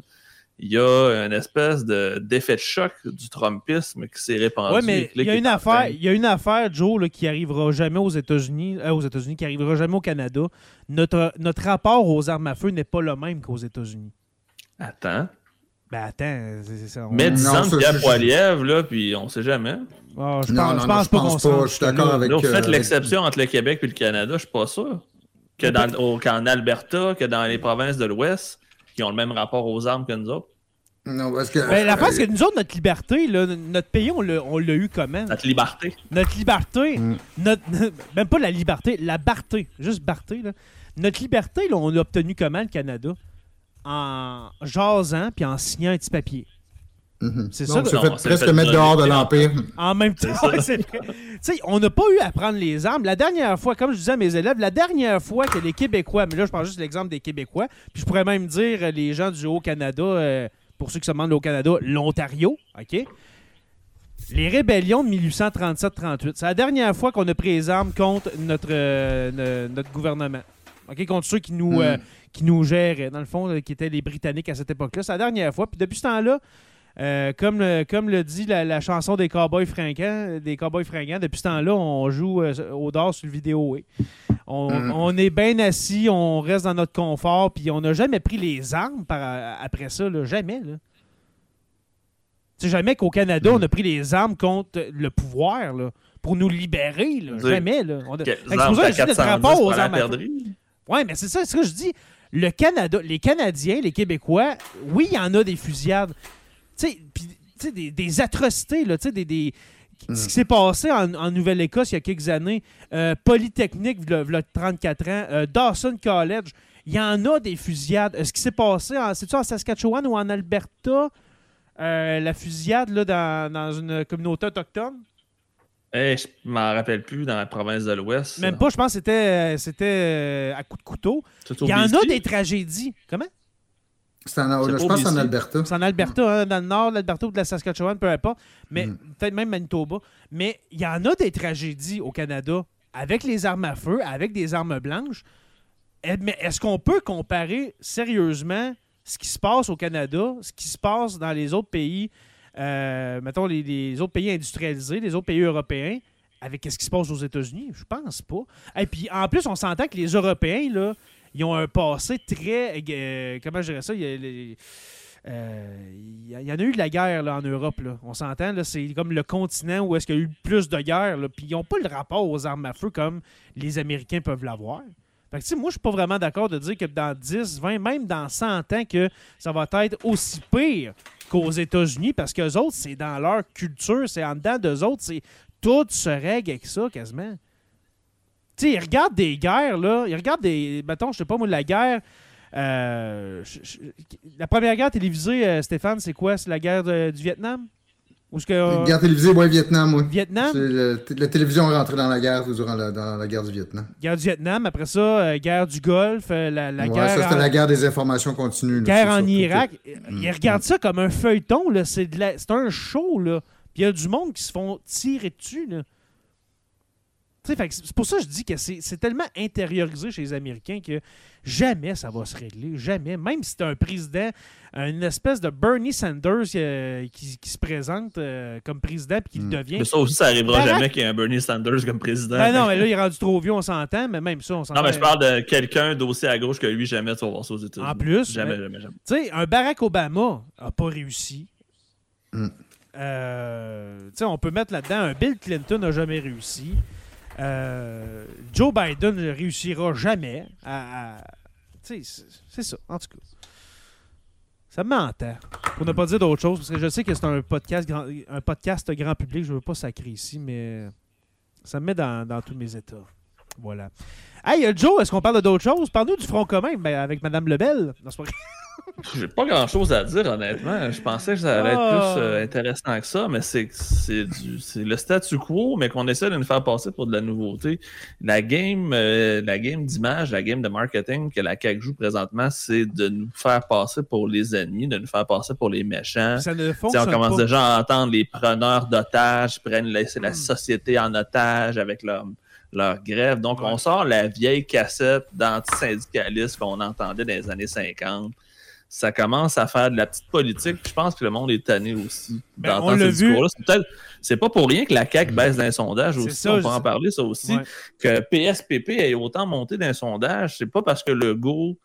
Il y a une espèce de d'effet de choc du Trumpisme qui s'est répandu. Mais il y a une affaire, il y a une affaire, Joe, là, qui arrivera jamais aux États-Unis, euh, aux États-Unis, qui arrivera jamais au Canada. Notre, notre rapport aux armes à feu n'est pas le même qu'aux États-Unis. Attends. Ben attends, c'est c'est ça. on- Mets 10 Non, ans de ça, Pierre je- Poilievre, là, puis on sait jamais. Ah, je pense, Non, je non, non, pense je pas pense qu'on pas. Je suis d'accord avec- Là, vous faites euh, l'exception entre le Québec et le Canada, je suis pas sûr. Que dans, au- qu'en Alberta, que dans les provinces de l'Ouest, qui ont le même rapport aux armes que nous autres. Non, parce que... Ben, la face, que nous autres, notre liberté, là, notre pays, on l'a on l'a eu comment? Notre liberté. Notre liberté, Mm. notre, même pas la liberté, la barté, juste barté. Là. Notre liberté, là, on l'a obtenue comment, le Canada? En jasant puis en signant un petit papier. Mhm. C'est Donc, ça, non, fait presque fait mettre dehors de l'Empire. En même temps, ouais, on n'a pas eu à prendre les armes. La dernière fois, comme je disais à mes élèves, la dernière fois que les Québécois, mais là, je parle juste de l'exemple des Québécois, puis je pourrais même dire les gens du Haut-Canada, euh, pour ceux qui se demandent le Haut-Canada, l'Ontario, OK? Les rébellions de 1837-38, c'est la dernière fois qu'on a pris les armes contre notre, euh, notre gouvernement. OK? Contre ceux qui nous, Mm. euh, qui nous géraient, dans le fond, qui étaient les Britanniques à cette époque-là. C'est la dernière fois. Puis depuis ce temps-là, euh, comme, le, comme le dit la, la chanson des Cowboys fringants, des Cowboys fringants, depuis ce temps-là, on joue euh, au dehors sur le vidéo. oui. On, Mm. on est bien assis, on reste dans notre confort, puis on n'a jamais pris les armes par, après ça, là, jamais. Là. Sais, jamais qu'au Canada, Mm. on a pris les armes contre le pouvoir là, pour nous libérer. Là. Jamais. Là. On a- c'est pour ça que je dis notre 410 rapport aux armes à. Oui, mais c'est ça, c'est ce que je dis. Le Canada, les Canadiens, les Québécois, oui, il y en a des fusillades. Sais, des, des atrocités, là, des, des- Ce qui s'est passé en, en Nouvelle-Écosse il y a quelques années, euh, Polytechnique, il y a 34 ans, euh, Dawson College, il y en a des fusillades. Euh, Ce qui s'est passé, c'est-tu en Saskatchewan ou en Alberta, euh, la fusillade là, dans, dans une communauté autochtone? Eh, je m'en rappelle plus dans la province de l'Ouest. Même pas, je pense que c'était, c'était à coup de couteau. Il y en a des tragédies. Comment? C'est en, C'est je pense en BC. Alberta. C'est en Alberta, hein, dans le nord de l'Alberta ou de la Saskatchewan, peu importe. Mais Mm. peut-être même Manitoba. Mais il y en a des tragédies au Canada avec les armes à feu, avec des armes blanches. Eh, Mais est-ce qu'on peut comparer sérieusement ce qui se passe au Canada, ce qui se passe dans les autres pays, euh, mettons les, les autres pays industrialisés, les autres pays européens, avec ce qui se passe aux États-Unis? Je pense pas. Et puis en plus, on s'entend que les Européens, là, ils ont un passé très. euh, comment je dirais ça? Euh, Il y, en a eu de la guerre là, en Europe. Là. On s'entend, c'est comme le continent où est-ce qu'il y a eu plus de guerre. Puis ils n'ont pas le rapport aux armes à feu comme les Américains peuvent l'avoir. Fait que, moi, je suis pas vraiment d'accord de dire que dans 10, 20, même dans 100 ans, que ça va être aussi pire qu'aux États-Unis parce qu'eux autres, c'est dans leur culture, c'est en dedans d'eux autres, c'est tout se règle avec ça quasiment. Tu sais, ils regardent des guerres, là. Ils regardent des. Mettons, je sais pas, moi, la guerre. euh, je- je- la première guerre télévisée, euh, Stéphane, c'est quoi? C'est la guerre de- du Vietnam? Ou est-ce que. euh, Guerre télévisée, ouais, Vietnam, oui. Vietnam? Le- la télévision est rentrée dans la guerre durant la, dans la guerre du Vietnam. Guerre du Vietnam, après ça, guerre du Golfe, la, la ouais, guerre. ça, c'était en- la guerre des informations continues. guerre en Irak. que- Ils regardent ça comme un feuilleton, là. C'est, de la- c'est un show, là. Puis il y a du monde qui se font tirer dessus, là. Tu sais, fait que c'est pour ça que je dis que c'est tellement intériorisé chez les Américains que jamais ça va se régler. Jamais. Même si c'est un président, une espèce de Bernie Sanders euh, qui, qui se présente euh, comme président puis qui le Mm. devient. Mais ça aussi, ça arrivera Barack- jamais qu'il y ait un Bernie Sanders comme président. Ben non, mais là, il est rendu trop vieux, on s'entend, mais même ça, on s'entend. Non, mais je parle de quelqu'un d'aussi à gauche que lui, jamais tu vas voir ça aux États-Unis. En plus, Jamais, mais- jamais, jamais. Tu sais, un Barack Obama a pas réussi. Mm. Euh, tu sais, on peut mettre là-dedans un Bill Clinton n'a jamais réussi. Euh, Joe Biden ne réussira jamais à. à- c'est- ça, en tout cas. Ça me met en terre. Pour ne pas dire d'autre chose, parce que je sais que c'est un podcast grand, un podcast grand public, je veux pas sacrer ici, mais ça me met dans, dans tous mes états. Voilà. Hey, euh, Joe, est-ce qu'on parle d'autre chose? Parle-nous du Front commun ben, avec Mme Lebel. Non. J'ai pas grand chose à dire, honnêtement. Je pensais que ça allait être Ah. plus euh, intéressant que ça, mais c'est c'est du- c'est le statu quo, mais qu'on essaie de nous faire passer pour de la nouveauté. La game, euh, la game d'image, la game de marketing que la CAQ joue présentement, c'est de nous faire passer pour les ennemis, de nous faire passer pour les méchants. Ça ne on commence pas. déjà à entendre les preneurs d'otages prennent la, la Hmm. société en otage avec leur, leur grève. Donc, Ouais. on sort la vieille cassette d'antisyndicalisme qu'on entendait dans les années 50. Ça commence à faire de la petite politique. Je pense que le monde est tanné aussi d'entendre ce discours-là. C'est peut-être- C'est pas pour rien que la CAQ baisse dans les sondages C'est aussi. ça, on peut en parler, ça aussi. Ouais. Que PSPP ait autant monté dans les sondages, c'est pas parce que le go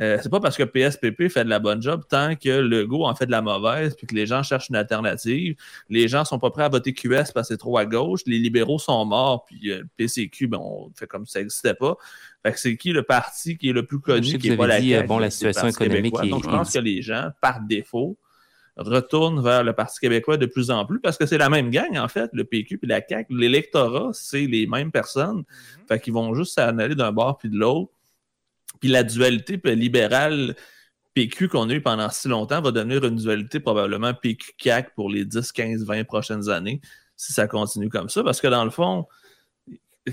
euh, c'est pas parce que PSPP fait de la bonne job tant que le go en fait de la mauvaise puis que les gens cherchent une alternative. Les gens sont pas prêts à voter QS parce que c'est trop à gauche. Les libéraux sont morts puis euh, le PCQ, ben, on fait comme si ça n'existait pas. Fait que c'est qui le parti qui est le plus connu, qui est pas la dit, euh, bon, la situation économique est- Donc je pense que les gens, par défaut, retournent vers le Parti québécois de plus en plus parce que c'est la même gang, en fait, le PQ puis la CAQ. L'électorat, c'est les mêmes personnes. Fait qu'ils vont juste s'en aller d'un bord puis de l'autre. Puis la dualité puis libérale PQ qu'on a eu pendant si longtemps va devenir une dualité probablement PQ-CAC pour les 10, 15, 20 prochaines années si ça continue comme ça. Parce que dans le fond,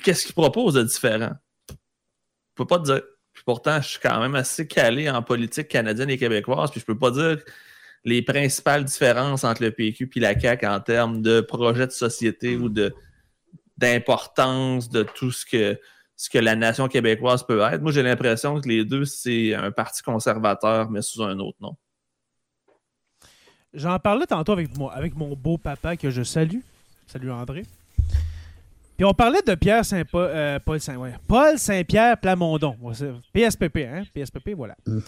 qu'est-ce qu'ils proposent de différent? Je peux pas dire. Puis pourtant, je suis quand même assez calé en politique canadienne et québécoise, puis je peux pas dire les principales différences entre le PQ et la CAQ en termes de projet de société ou d'importance de tout ce que ce que la nation québécoise peut être. Moi, j'ai l'impression que les deux, c'est un parti conservateur, mais sous un autre nom. J'en parlais tantôt avec, moi, avec mon beau papa que je salue. Salut André. Puis on parlait de Pierre Saint-Paul, euh, Paul Saint, ouais. Paul Saint-Pierre Plamondon. PSPP, hein? PSPP, voilà. Mm.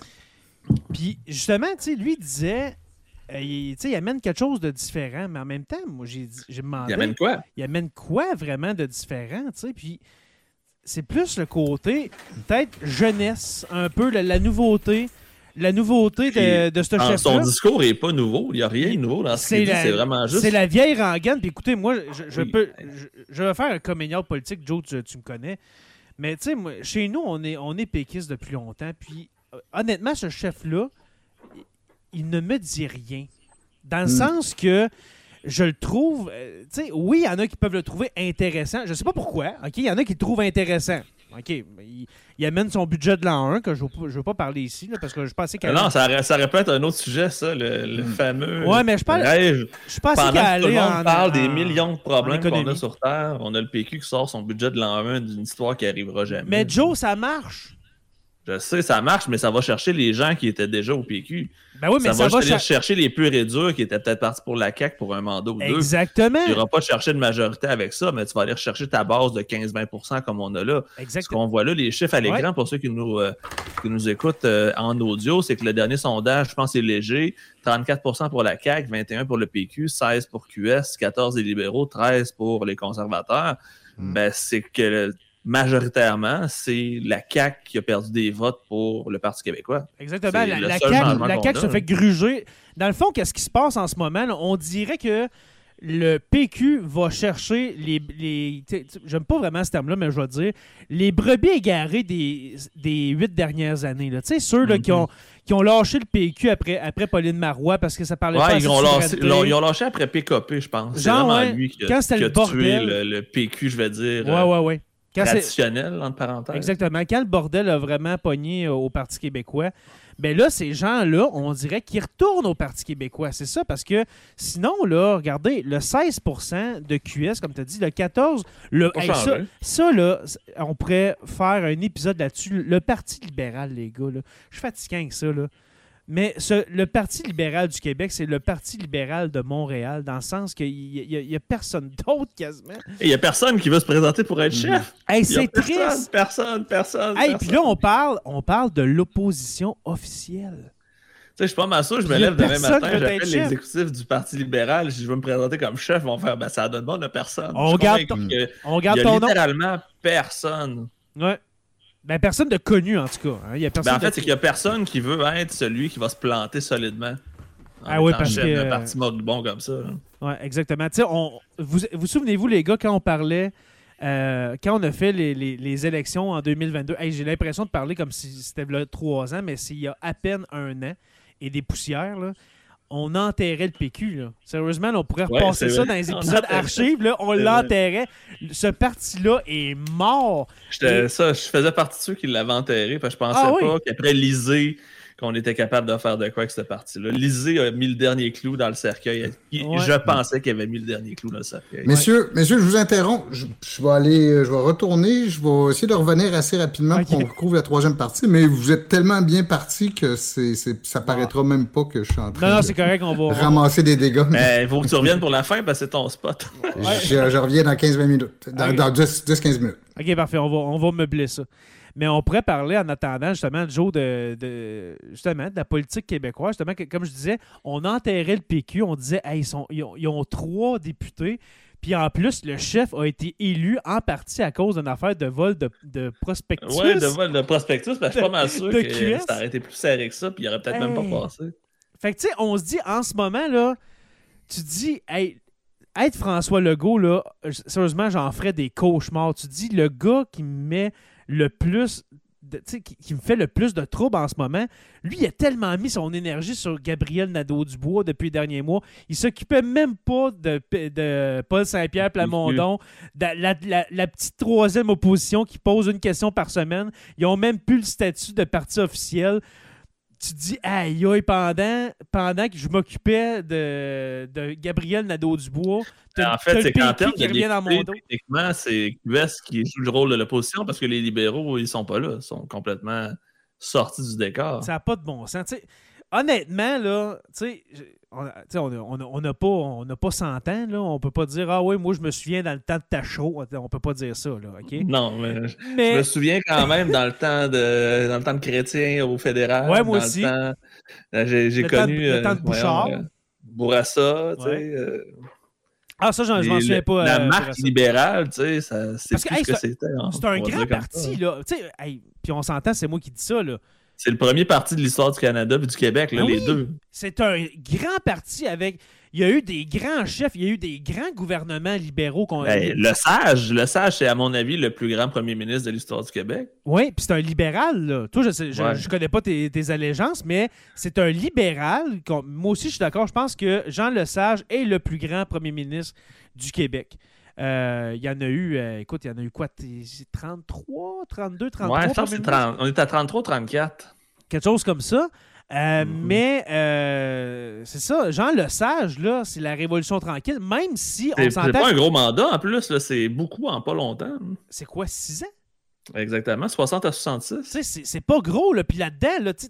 Puis justement, tu sais, lui il disait, euh, il, tu sais, il amène quelque chose de différent, mais en même temps, moi j'ai demandé, Il amène quoi? il amène quoi vraiment de différent, tu sais? Puis c'est plus le côté, peut-être jeunesse, un peu la, la nouveauté, la nouveauté de, de ce En- chef-là. son discours n'est pas nouveau. Il n'y a rien de nouveau dans ce C'est qu'il dit. C'est vraiment juste. C'est la vieille rengaine. Puis écoutez, moi, je, je Oui. peux, je, je vais faire un communion politique. Joe, tu, tu me connais. Mais tu sais, moi, chez nous, on est, on est péquiste depuis longtemps. Puis euh, honnêtement, ce chef-là, il, il ne me dit rien. Dans le Mm. sens que je le trouve. euh, tu sais, oui, il y en a qui peuvent le trouver intéressant. Je sais pas pourquoi. OK, il y en a qui le trouvent intéressant. OK, il, il amène son budget de l'an 1, que je ne veux, pas- je veux pas parler ici, là, parce que je pensais qu'elle. Non, ça, ça aurait pu être un autre sujet, ça, le, le Mm. fameux Ouais, mais je parle- rêve. Je suis pas Pendant que tout le monde en- parle des millions de problèmes qu'on a sur Terre, on a le PQ qui sort son budget de l'an 1 d'une histoire qui arrivera jamais. Mais Joe, ça marche. Je sais, ça marche, mais ça va chercher les gens qui étaient déjà au PQ. Ben oui, mais ça, ça, va, va cher- cher- chercher les purs et durs qui étaient peut-être partis pour la CAQ pour un mandat ou deux. Exactement. Tu n'iras pas chercher de majorité avec ça, mais tu vas aller rechercher ta base de 15-20% comme on a là. Ce Exactement. qu'on voit là, les chiffres à l'écran, pour ceux qui nous, euh, qui nous écoutent euh, en audio, c'est que le dernier sondage, je pense, c'est léger. 34% pour la CAQ, 21 pour le PQ, 16 pour QS, 14 des libéraux, 13 pour les conservateurs. Mm. Ben, c'est que majoritairement, c'est la CAQ qui a perdu des votes pour le Parti québécois. Exactement. La, CAQ, la se fait gruger. Dans le fond, qu'est-ce qui se passe en ce moment? là? On dirait que le PQ va chercher les. les J'aime pas vraiment ce terme-là, mais je vais dire les brebis égarées des, des huit dernières années. Tu sais, ceux là, qui, Mhm. ont, qui ont lâché le PQ après, après Pauline Marois parce que ça parlait pas Ouais, assez ils de ont, lâché, ils ont- lâché après PKP, je pense. C'est vraiment ouais, lui qui a, quand c'était qui a le bordel. tué le, le PQ, je vais dire. Ouais, euh, ouais, ouais. Traditionnel, entre parenthèses. Exactement. Quand le bordel a vraiment pogné euh, au Parti québécois, ben là, ces gens-là, on dirait qu'ils retournent au Parti québécois. C'est ça, parce que sinon, là, regardez, le 16% de QS, comme tu as dit, le 14 le, hey, ça, ça, là, on pourrait faire un épisode là-dessus. Le Parti libéral, les gars, là, je suis fatigué avec ça, là. Mais ce- le Parti libéral du Québec, c'est le Parti libéral de Montréal, dans le sens qu'il n'y a, personne d'autre quasiment. Il n'y a personne qui veut se présenter pour être chef. Hey, y a c'est triste! Personne, personne. Hey, personne. puis là, on parle, on parle de l'opposition officielle. Tu sais, je suis pas mal sûr, je me lève demain personne matin, j'appelle chef. l'exécutif du Parti libéral, si je veux me présenter comme chef, ils vont faire, ben ça donne bon de personne. On garde ton- On Il garde ton nom. littéralement personne. Ouais. Ben, personne de connu, en tout cas. hein. Il y a personne Ben, en fait, de- c'est qu'il y a personne qui veut être celui qui va se planter solidement. En Ah oui, parce chef que- d'un parti moribond comme ça. là. Ouais, exactement. On, vous vous souvenez-vous, les gars, quand on parlait, euh, quand on a fait les, les- les élections en 2022, hey, j'ai l'impression de parler comme si c'était trois ans, mais c'est il y a à peine un an et des poussières, là. On enterrait le PQ, là. Sérieusement, là, on pourrait Ouais, repasser ça vrai. dans les épisodes archives, là. On l'enterrait. Ce parti-là est mort. Et- Ça, je faisais partie de ceux qui l'avaient enterré, parce que je pensais Ah oui? pas qu'après Lisée, qu'on était capable de faire de quoi avec cette partie-là. Lisée a mis le dernier clou dans le cercueil. Il- Ouais. Je pensais qu'il avait mis le dernier clou dans le cercueil. Messieurs, messieurs, je vous interromps. Je, je vais aller, euh, je vais retourner. Je vais essayer de revenir assez rapidement pour qu'on retrouve la troisième partie. Mais vous êtes tellement bien parti que c'est, c'est- ça paraîtra même pas que je suis en train Non, non, de c'est correct, on va. ramasser des dégâts. Mais il faut que tu reviennes pour la fin, parce que c'est ton spot. Je, je reviens dans 15-20 minutes. Dans, Ok. dans 10 10-15 minutes. OK, parfait. On va, on va meubler ça. Mais on pourrait parler en attendant, justement, Joe, de, de- justement, de la politique québécoise. Justement, que, comme je disais, on enterrait le PQ. On disait, hey, ils, sont, ils, ont, ils ont trois députés. Puis en plus, le chef a été élu en partie à cause d'une affaire de vol de, de prospectus. Ouais, de vol de prospectus, que je suis pas mal sûr De que QS. ça aurait été plus serré que ça, puis il aurait peut-être même pas passé. Fait que, tu sais, on se dit, en ce moment, là, tu dis, hey, être François Legault, là, sérieusement, j'en ferais des cauchemars. Tu dis, le gars qui me met le plus. de- tu sais, qui, qui me fait le plus de troubles en ce moment, lui, il a tellement mis son énergie sur Gabriel Nadeau-Dubois depuis les derniers mois. Il s'occupait même pas de, de Paul Saint-Pierre Plamondon, de la, la- la petite troisième opposition qui pose une question par semaine. Ils ont même plus le statut de parti officiel tu te dis, aïe, aïe, pendant, pendant que je m'occupais de, de Gabriel Nadeau-Dubois, En fait, c'est qu'en termes qui de revient dans mon députés, dos. techniquement, c'est QS qui joue le rôle de l'opposition parce que les libéraux, ils sont pas là. Ils sont complètement sortis du décor. Ça n'a pas de bon sens. Honnêtement, là, tu sais, on a- a- a- n'a pas, on n'a pas 100 ans. Là. On peut pas dire, ah oui, moi, je me souviens dans le temps de Tachereau. On peut pas dire ça, là, OK? Non, mais je me souviens quand même dans le temps de dans le temps de Chrétien au fédéral. Ouais, moi dans aussi. euh, J'ai de- connu le temps de euh, voyons, Bouchard. euh, Bourassa, tu sais. Ouais. euh, Ah, ça, je m'en souviens pas. La euh, marque libérale, tu sais, ça- c'est que, hey, ce que c'était. hein, C'est un va grand parti, là. Tu sais, hey, puis on s'entend, c'est moi qui dis ça, là. C'est le premier parti de l'histoire du Canada et du Québec, là, Ah les deux. C'est un grand parti avec. Il y a eu des grands chefs, il y a eu des grands gouvernements libéraux qu'on Ben, le sage, le sage, c'est à mon avis le plus grand premier ministre de l'histoire du Québec. Oui, puis c'est un libéral. Là. Toi, je Ouais. je connais pas tes, tes allégeances, mais c'est un libéral. Moi aussi, je suis d'accord. Je pense que Jean Lesage est le plus grand premier ministre du Québec. Euh, Il y en a eu, euh, écoute, il y en a eu quoi t- c'est 33, 32, 33 Ouais, je pense que premiers c'est 30 on est à 33-34. quelque chose comme ça. Euh, Mhm. Mais euh, c'est ça, Jean Lesage, là, c'est la Révolution tranquille, même si on C'est c'est s'entend. pas un gros mandat en plus, là, c'est beaucoup en pas longtemps. C'est quoi, 6 ans? Exactement, 60 à Tu 66. sais, c'est pas gros, là. Puis là-dedans, là, tu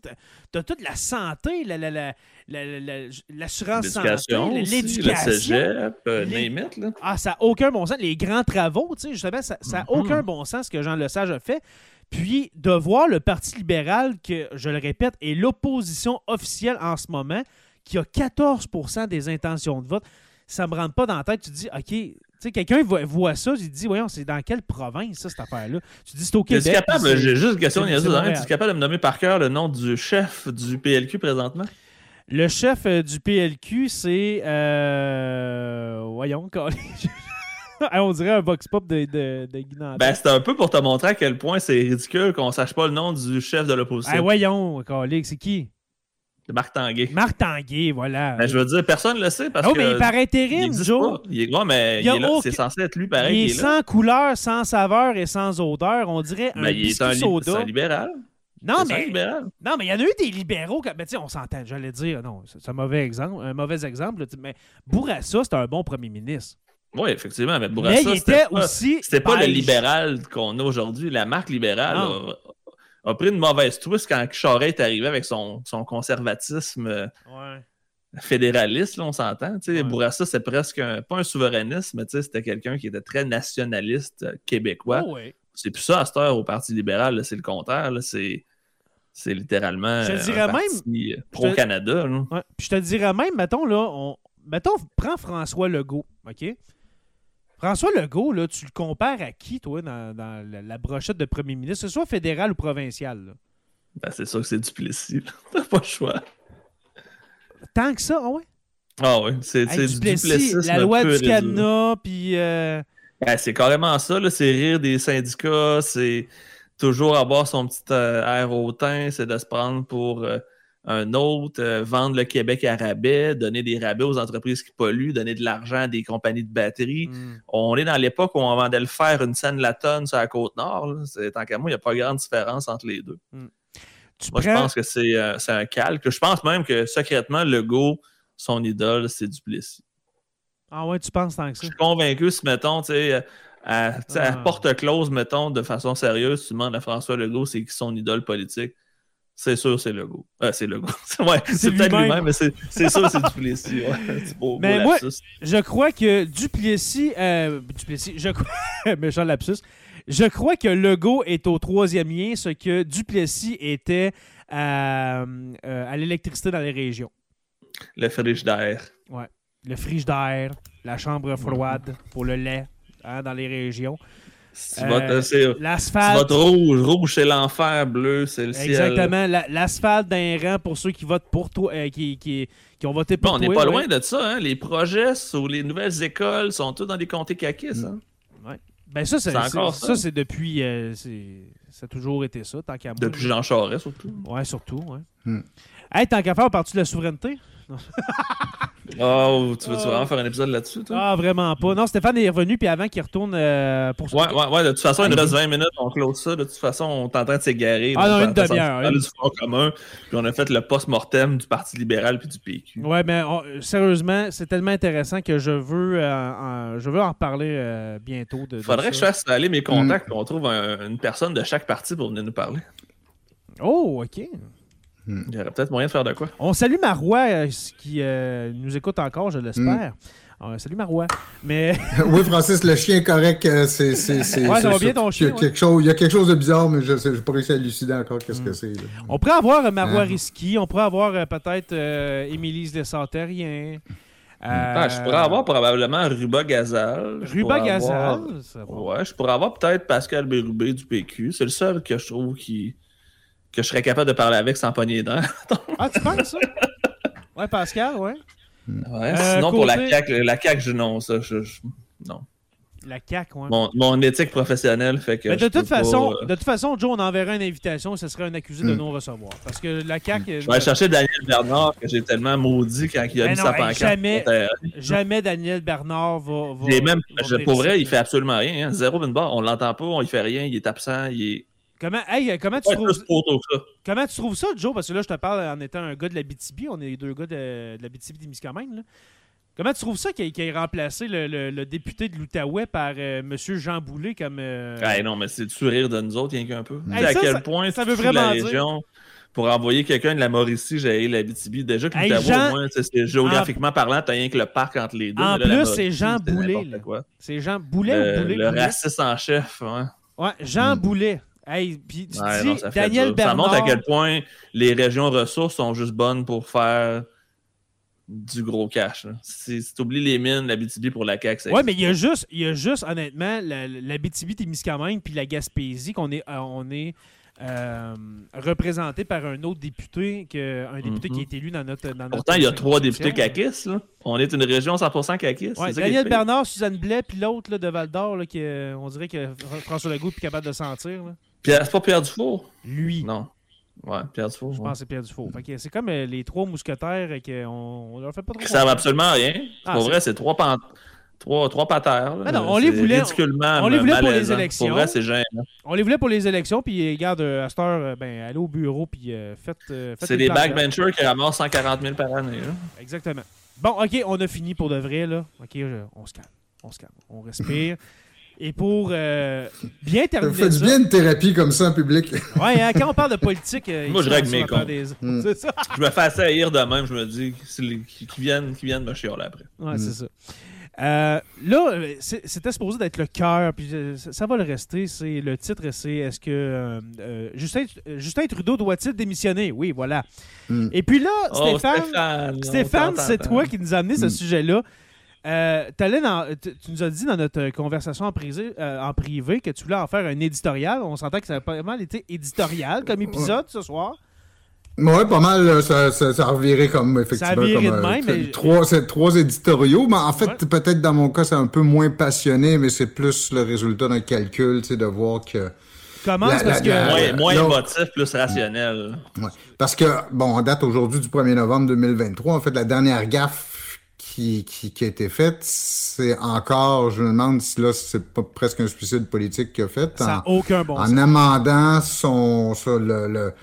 toute la santé, la- la- la- la- la- la- l'assurance santé, L'éducation, le cégep, euh, Les- name it, là. Ah, ça n'a aucun bon sens. Les grands travaux, tu sais, justement, ça n'a Mhm. aucun bon sens ce que Jean Lesage a fait. Puis de voir le Parti libéral, que, je le répète, est l'opposition officielle en ce moment, qui a 14% des intentions de vote, ça me rentre pas dans la tête. Tu te dis, OK, sais, quelqu'un voit, voit ça, il dit, voyons, c'est dans quelle province, ça, cette affaire-là? Tu dis, c'est au Québec. capable, puis c'est- j'ai juste une question hein, es-tu capable de me nommer par cœur le nom du chef du PLQ présentement? Le chef euh, du PLQ, c'est. euh, voyons. Ah, On dirait un vox pop de, de, de Guy Nantel. Ben, c'est un peu pour te montrer à quel point c'est ridicule qu'on sache pas le nom du chef de l'opposition. Ah, voyons, c'est qui? De Marc Tanguay. Marc Tanguay, voilà. Ben, je veux dire, personne ne le sait parce oh, que. mais il paraît il intérim, existe Joe. pas. Il est, ouais, mais Il il est là. aucun- C'est censé être lui pareil. il est qui est là. sans couleur, sans saveur et sans odeur. On dirait un Ben, il est un, li- c'est soda. un libéral. Non, C'est un mais libéral. Non, mais il y en a eu des libéraux. comme- Ben, tu sais, on s'entend, j'allais dire. Non, c'est c'est un mauvais exemple. Un mauvais exemple. mais Bourassa, c'est un bon premier ministre. Oui, effectivement, mais mais Bourassa, il c'était était pas- aussi. C'était pas le libéral qu'on a aujourd'hui. La marque libérale. A, a pris une mauvaise twist quand Charest est arrivé avec son, son conservatisme euh, Ouais. fédéraliste, là, on s'entend. Ouais. Bourassa, c'est presque un- pas un souverainiste, mais c'était quelqu'un qui était très nationaliste euh, québécois. Oh, ouais. C'est plus ça à cette heure au Parti libéral, c'est le contraire. C'est c'est littéralement Je dirais même- pro-Canada. Ouais. Puis je te dirais même, mettons, là, on... mettons, prends François Legault, OK? François Legault, là, tu le compares à qui, toi, dans, dans la, la brochette de premier ministre, que ce soit fédéral ou provincial? là? Ben, c'est sûr que c'est Duplessis. T'as pas le choix. Tant que ça, ah ouais? Ah oui, c'est Hey, c'est du Duplessis, la loi du cadenas, puis... euh, Ben, c'est carrément ça, là, c'est rire des syndicats, c'est toujours avoir son petit euh, air hautain, c'est de se prendre pour euh, un autre, euh, vendre le Québec à rabais, donner des rabais aux entreprises qui polluent, donner de l'argent à des compagnies de batterie. hmm. On est dans l'époque où on vendait le fer une scène la tonne sur la côte nord. Tant qu'à moi, il n'y a pas grande différence entre les deux. Tu Moi, je pense que c'est euh, c'est un calque. Je pense même que secrètement, Legault, son idole, c'est Duplessis. Ah ouais, tu penses tant que Je ça? suis convaincu, si, mettons, tu sais, à, tu sais, à Ah. porte close, mettons, de façon sérieuse, tu demandes à François Legault c'est qui son idole politique. C'est sûr, c'est Legault. Euh, c'est Legault. ouais, c'est peut-être lui-même. mais c'est sûr, c'est Duplessis. Ouais. Beau, Mais beau moi-. Je crois que Duplessis... euh, Duplessis, je crois... Méchant lapsus. Je crois que Legault est au troisième lien, ce que Duplessis était à, euh, à l'électricité dans les régions. Le frigidaire. Le frigidaire, la chambre froide pour le lait hein, dans les régions. Euh, L'asphalte. rouge, rouge c'est l'enfer, bleu c'est le ciel. Exactement. La- L'asphalte d'un rang pour ceux qui votent pour toi, euh, qui, qui, qui ont voté pour Bon, on toi. n'est pas ouais. loin de ça. Hein? Les projets sur les nouvelles écoles sont tous dans des comtés caquistes. Hein? Ben ça, c'est encore ça, ça? c'est depuis. euh, c'est- ça a toujours été ça, tant qu'à moi. Depuis Jean Charest, surtout. Ouais, surtout. Ouais. Hmm. Hey, tant qu'à faire, parti de la souveraineté? Oh, tu veux-tu Oh. vraiment faire un épisode là-dessus, toi? Ah, vraiment pas. Non, Stéphane est revenu, puis avant qu'il retourne euh, pour Ouais, ouais, ouais, de toute façon, il nous reste 20 minutes, on close ça. De toute façon, on est en train de s'égarer. Ah non, on une demi-heure, parler une- du Front commun, puis on a fait le post-mortem du Parti libéral puis du PQ. Ouais, mais on- sérieusement, c'est tellement intéressant que je veux, euh, en, je veux en reparler euh, bientôt. De, de Faudrait que je fasse aller mes contacts, qu'on trouve un- une personne de chaque parti pour venir nous parler. Oh, OK. Il y aurait peut-être moyen de faire de quoi. On salue Marois euh, qui euh, nous écoute encore, je l'espère. Euh, salut Marois. Mais oui, Francis, le chien correct, euh, c'est. c'est- c'est- Ouais, ça c'est- va bien c'est- ton il y a chien, quelque chose- Il y a quelque chose de bizarre, mais je n'ai pas réussi à élucider encore qu'est-ce que c'est. là. on pourrait avoir euh, Marois Ah. Risky, on pourrait avoir euh, peut-être euh, Émilie Lessantérien. Ah, je pourrais avoir probablement Ruba Gazal. Je Ruba Gazal. avoir- ça va. Ouais, je pourrais avoir peut-être Pascal Bérubé du PQ. C'est le seul que je trouve qui... que je serais capable de parler avec sans pogner les dents. Ah, tu penses ça? Ouais, Pascal, ouais. Ouais, Euh, sinon, pour la CAQ, la CAQ, je non, ça. Je, je- non. La CAQ, ouais. Mon, mon éthique professionnelle fait que. Mais de toute, façon, pas, euh, de toute façon, Joe, on enverrait une invitation, ce serait un accusé de Mm. non-recevoir. Parce que la CAQ, Je vais aller chercher Daniel Bernard, que j'ai tellement maudit quand il a Mais mis non, sa pancarte. jamais- jamais Daniel Bernard va. va Il est même, va je, venir pour vrai, il fait absolument rien. Hein. Zéro d'une barre. On l'entend pas, on il fait rien, il est absent, il est. Comment, hey, euh, comment, tu trouves, ça. comment tu trouves ça, Joe? Parce que là, je te parle en étant un gars de la BTB. On est les deux gars de, de la BTB Témiscamingue. là. Comment tu trouves ça qu'il ait, remplacé le, le- le député de l'Outaouais par euh, M. Jean Boulet comme. euh, Ah, non, mais c'est de sourire de nous autres, rien qu'un peu. Hey, à ça, quel ça- point ça veut la vraiment dire- région pour envoyer quelqu'un de la Mauricie, j'ai la BTB. Déjà que Hey, Jean- au moins, c'est géographiquement parlant, t'as rien que le parc entre les deux. En là, la plus, c'est Jean Boulet. C'est Jean Boulet Le, ou Boulet? le Boulet? raciste en chef, ouais. Ouais, Jean Mm. Boulet. Hey, puis tu Ouais, dis non, ça Daniel. Bernard. Ça montre à quel point les régions ressources sont juste bonnes pour faire du gros cash. là. Si, si tu oublies les mines, la BTB pour la CAQ, ça Ouais, mais il y a juste, il y a juste honnêtement, la, la BTB Témiscamingue puis la Gaspésie qu'on est, euh, on est euh, représenté par un autre député, que, un député Mhm. qui est élu dans notre. Dans Pourtant, notre il y a trois députés caquistes. On est une région 100% caquiste. Ouais, Daniel. Bernard, Suzanne Blais, puis l'autre de Val d'Or, euh, on dirait que Fr- François Legault est plus capable de sentir. là. Pierre- C'est pas Pierre Dufour? Lui. Non. Ouais, Pierre Dufour. Je pense que c'est Pierre Dufour. C'est comme euh, les trois mousquetaires et qu'on on leur fait pas trop. Qui servent absolument à rien. Ah, pour vrai, c'est trois, pan... trois, trois patères. Ah non, on les voulait- ridiculement on les voulait pour les élections. Pour vrai, c'est gênant. On les voulait pour les élections, puis euh, regarde, euh, à cette heure, ben, allez au bureau, puis euh, faites, euh, faites C'est des backbenchers qui ramassent 140 000 par année. là. Exactement. Bon, OK, on a fini pour de vrai, là. OK, je- on se calme. On se calme. On respire. Et pour euh, bien Ça terminer fait du ça- bien une thérapie comme ça en public. Ouais, hein, quand on parle de politique, euh, Moi, je règle mes comptes. des- Mm. C'est ça. Je me fais assaillir de même, je me dis c'est les- qui, qui viennent, qui viennent me chialer après. Ouais, Mm. c'est ça. Euh, là, c'est- c'était supposé d'être le cœur, puis ça, ça va le rester. C'est le titre, c'est est-ce que Justin, Justin Trudeau doit-il démissionner? Oui, voilà. Mm. Et puis là, Oh, Stéphane, Stéphane, c'est toi qui nous as amené ce Mm. sujet-là. Euh, dans- tu nous as dit dans notre conversation en, prisé- euh, en privé que tu voulais en faire un éditorial. On s'entend que ça a pas mal été éditorial comme épisode ce soir. Ouais, pas mal, ça, ça, ça a reviré comme, effectivement, Ça a viré comme, de euh, même, mais- trois, c'est trois éditoriaux, mais en fait, Ouais. peut-être dans mon cas, c'est un peu moins passionné, mais c'est plus le résultat d'un calcul, tu sais, de voir que... Commence La- parce la- que. la- Moins, émotif, plus rationnel. Ouais. Parce que, bon, on date aujourd'hui du 1er novembre 2023. En fait, la dernière gaffe qui, qui, qui a été faite, c'est encore, je me demande si là, c'est pas presque un suicide politique qu'il a fait. Ça en- aucun bon en sens. amendant son, le,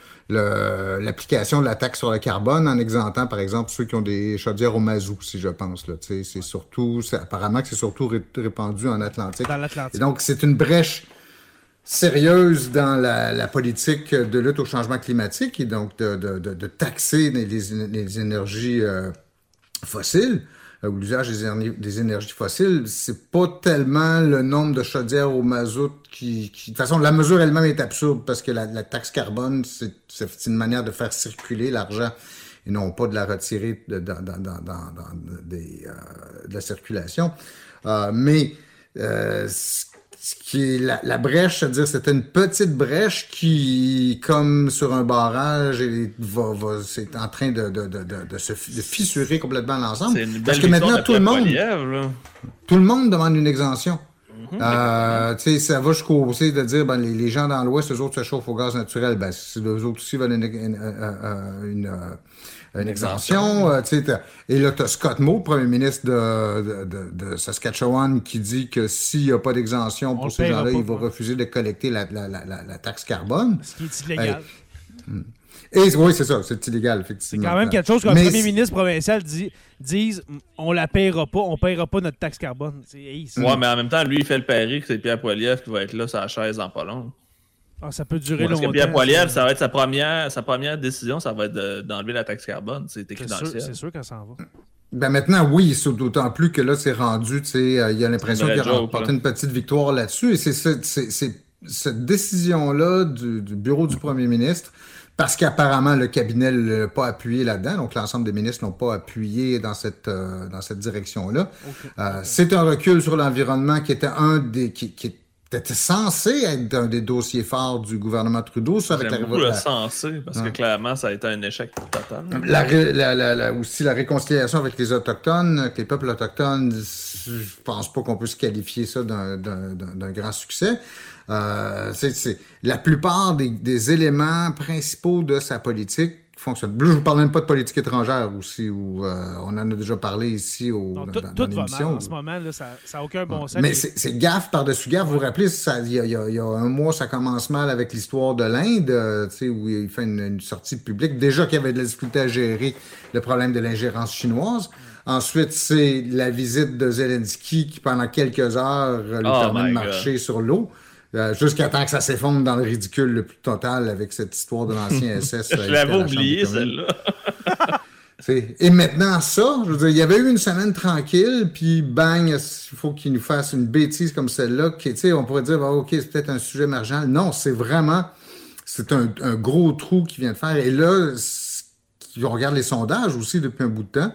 l'application de la taxe sur le carbone en exemptant, par exemple, ceux qui ont des chaudières au mazout, si je pense. Là, c'est surtout, c'est, apparemment que c'est surtout ré- répandu en Atlantique. Dans Et l'Atlantique. donc, c'est une brèche sérieuse dans la, la politique de lutte au changement climatique et donc de, de, de, de taxer les, les- énergies euh, fossiles ou l'usage des, éner- des énergies fossiles. C'est pas tellement le nombre de chaudières au mazout qui, qui... De toute façon, la mesure elle-même est absurde parce que la, la taxe carbone, c'est une manière de faire circuler l'argent et non pas de la retirer de, dans, euh, de la circulation. Euh, mais euh, ce ce qui est la, la brèche, c'est-à-dire c'était une petite brèche qui, comme sur un barrage, va, va, c'est en train de, de, de, de, de se fissurer complètement l'ensemble. Parce que maintenant, tout le monde, tout le monde demande une exemption. Mhm. Euh, ça va jusqu'au tu sais, de dire ben, les, les gens dans l'Ouest, eux autres se chauffent au gaz naturel. Ben, si eux autres aussi veulent une, une, une, une, euh, une exemption. euh, tu sais, t'as- et là, tu as Scott Moe, premier ministre de, de, Saskatchewan, qui dit que s'il n'y a pas d'exemption On pour le ces paiera gens-là, il va refuser de collecter la, la, la, la, la taxe carbone. Ce qui est illégal. Et oui, c'est ça, c'est illégal, C'est effectivement. quand même quelque chose qu'un Mais premier c'est- ministre provincial dit, dise on la payera pas, on payera pas notre taxe carbone. C'est- hey, c'est- Ouais, mais en même temps, lui, il fait le pari que c'est Pierre Poilievre qui va être là sur la chaise en pas long. Ah, ça peut durer Parce que longtemps. Pierre Poilievre, ça. ça va être sa première, sa première décision, ça va être de- d'enlever la taxe carbone. C'est écrit C'est dans le sûr, ciel. c'est sûr qu'elle s'en va. Ben maintenant, oui, d'autant plus que là, c'est rendu, tu sais, euh, il y a l'impression qu'il a remporté une petite victoire là-dessus. Et c'est ce- c'est- c'est cette décision-là du, du bureau du premier ministre, parce qu'apparemment, le cabinet ne l'a pas appuyé là-dedans, donc l'ensemble des ministres n'ont pas appuyé dans cette, euh, dans cette direction-là. Euh, c'est un recul sur l'environnement qui était un des... qui, qui était censé être un des dossiers forts du gouvernement Trudeau, ça avec la, sensé, parce que clairement, ça a été un échec total. la, ré- la- la- la- aussi la réconciliation avec les Autochtones, avec les peuples autochtones, je pense pas qu'on peut se qualifier ça d'un- grand succès. Euh, c'est- c'est- la plupart des, des éléments principaux de sa politique fonctionnent. Là, je vous parle même pas de politique étrangère aussi, où euh, on en a déjà parlé ici au, Non, dans, tout, dans tout va mal l'émission. en ce moment. Là, ça n'a aucun bon sens. Mais c'est c'est gaffe par-dessus gaffe. Vous vous rappelez, il, y a, y y un mois, ça commence mal avec l'histoire de l'Inde, euh, tu sais, où il fait une, une sortie publique. Déjà qu'il y avait de la difficulté à gérer le problème de l'ingérence chinoise. Ensuite, c'est la visite de Zelensky qui, pendant quelques heures, lui Oh permet de marcher sur l'eau. Euh, Jusqu'à temps que ça s'effondre dans le ridicule le plus total avec cette histoire de l'ancien SS. Je euh, l'avais la oublié, celle-là. Et maintenant, ça, je veux dire, il y avait eu une semaine tranquille, puis bang, il faut qu'il nous fasse une bêtise comme celle-là, qui, tu sais, on pourrait dire, bah, OK, c'est peut-être un sujet marginal. Non, c'est vraiment, c'est un, un gros trou qu'il vient de faire. Et là, on regarde les sondages aussi depuis un bout de temps.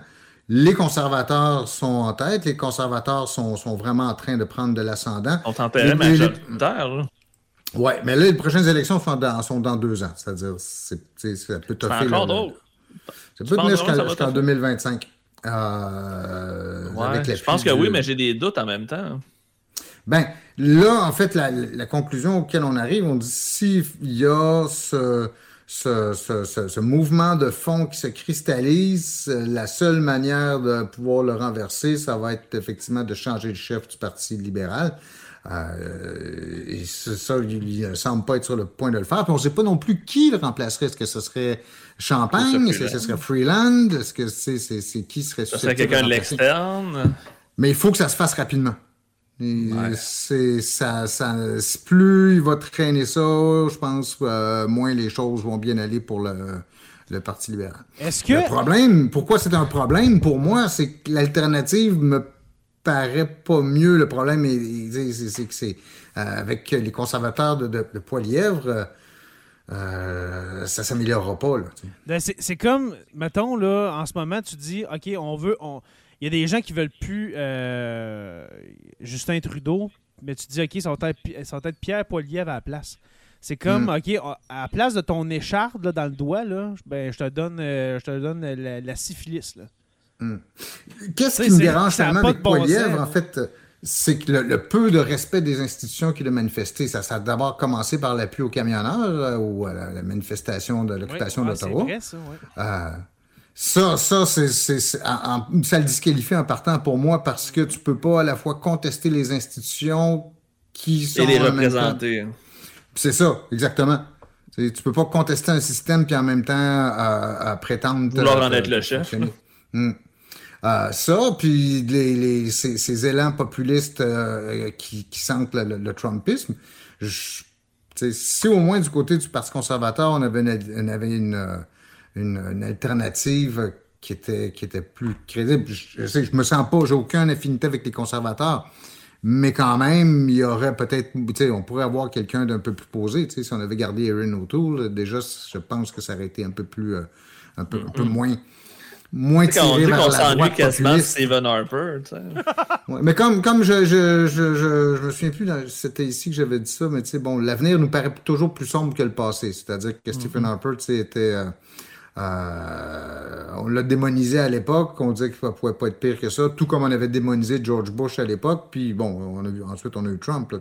Les conservateurs sont en tête, les conservateurs sont, sont vraiment en train de prendre de l'ascendant. On les- majoritaire. Ouais, mais là, les prochaines élections sont dans, sont dans deux ans. C'est-à-dire, c'est, ça peut C'est toffer. encore drôle. Ça peut tenir jusqu'en va jusqu'en toffer? 2025. Euh, Ouais, avec je pense que oui, mais j'ai des doutes en même temps. Ben, là, en fait, la, la conclusion auquel on arrive, on dit s'il y a ce, ce, ce, ce, ce, mouvement de fond qui se cristallise, la seule manière de pouvoir le renverser, ça va être effectivement de changer le chef du Parti libéral. Euh, et ça, il ne semble pas être sur le point de le faire. Puis on ne sait pas non plus qui le remplacerait. Est-ce que ce serait Champagne? Est-ce que ce serait Freeland? Est-ce que c'est qui serait Ça serait quelqu'un de l'externe? Mais il faut que ça se fasse rapidement. Ouais. C'est ça, ça, plus il va traîner ça, je pense, euh, moins les choses vont bien aller pour le, le Parti libéral. Est-ce que le problème, pourquoi c'est un problème pour moi, c'est que l'alternative me paraît pas mieux. Le problème, c'est que c'est euh, avec les conservateurs de, de, de Poilièvre. Euh, ça s'améliorera pas. Ben, c'est comme, mettons, là, en ce moment, tu dis, OK, on veut. On... Il y a des gens qui veulent plus euh, Justin Trudeau, mais tu dis, OK, ça va être, ça va être Pierre Poilievre à la place. C'est comme, mm. OK, à la place de ton écharde là, dans le doigt, là, ben, je te donne, euh, je te donne la, la syphilis. Là. Mm. Qu'est-ce qui me dérange tellement avec bon Poilievre, en fait, c'est que le, le, peu de respect des institutions qu'il a manifesté, ça, ça a d'abord commencé par l'appui aux camionneurs euh, ou à la, la, manifestation de l'occupation oui, d'Ottawa. Ouais. euh, ça, ça, c'est, c'est, c'est en, ça le disqualifie en partant pour moi parce que tu peux pas à la fois contester les institutions qui sont. Et les représenter. C'est ça, exactement. Tu peux pas contester un système puis en même temps euh, prétendre. Vouloir en être le chef. Hum. Euh, ça, puis les, les, ces, ces, élans populistes euh, qui, qui, sentent le, le Trumpisme, je, si au moins du côté du Parti conservateur, on avait une, on avait une, une, une, alternative qui était, qui était plus crédible, je, sais, je me sens pas, j'ai aucune affinité avec les conservateurs, mais quand même, il y aurait peut-être, on pourrait avoir quelqu'un d'un peu plus posé, si on avait gardé Erin O'Toole, déjà, je pense que ça aurait été un peu plus, euh, un peu, mm -hmm. un peu moins moins tiré on dit vers qu'on la droite quasiment. Stephen Harper. Ouais, mais comme, comme je, je, je, je, je me souviens plus, c'était ici que j'avais dit ça, mais bon, l'avenir nous paraît toujours plus sombre que le passé. C'est-à-dire que Stephen Mm-hmm. Harper, tu sais, était. Euh, euh, on l'a démonisé à l'époque, on disait qu'il ne pouvait pas être pire que ça, tout comme on avait démonisé George Bush à l'époque, puis bon, on a vu, ensuite on a eu Trump. Là.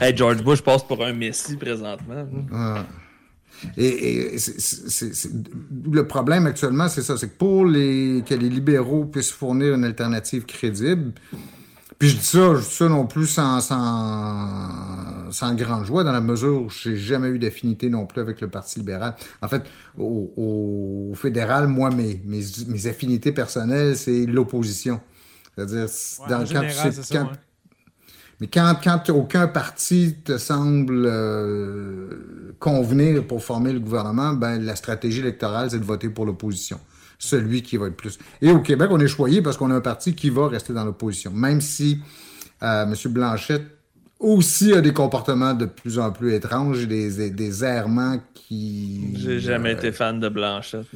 Hey, George Bush passe pour un messie présentement. Ah. Et, et c'est, c'est, c'est, le problème actuellement, c'est ça, c'est que pour les, que les libéraux puissent fournir une alternative crédible, puis je dis ça, je dis ça non plus sans, sans, sans grande joie, dans la mesure où j'ai jamais eu d'affinité non plus avec le Parti libéral. En fait, au, au fédéral, moi, mes, mes, mes affinités personnelles, c'est l'opposition. C'est-à-dire, Ouais, dans, quand général, tu sais- c'est ça, quand- ouais. mais quand, quand aucun parti te semble euh, convenir pour former le gouvernement, ben, la stratégie électorale, c'est de voter pour l'opposition. Celui qui va être plus. Et au Québec, on est choyé parce qu'on a un parti qui va rester dans l'opposition. Même si euh, M. Blanchette aussi a des comportements de plus en plus étranges, des, des, des errements qui. J'ai jamais euh, été fan de Blanchette.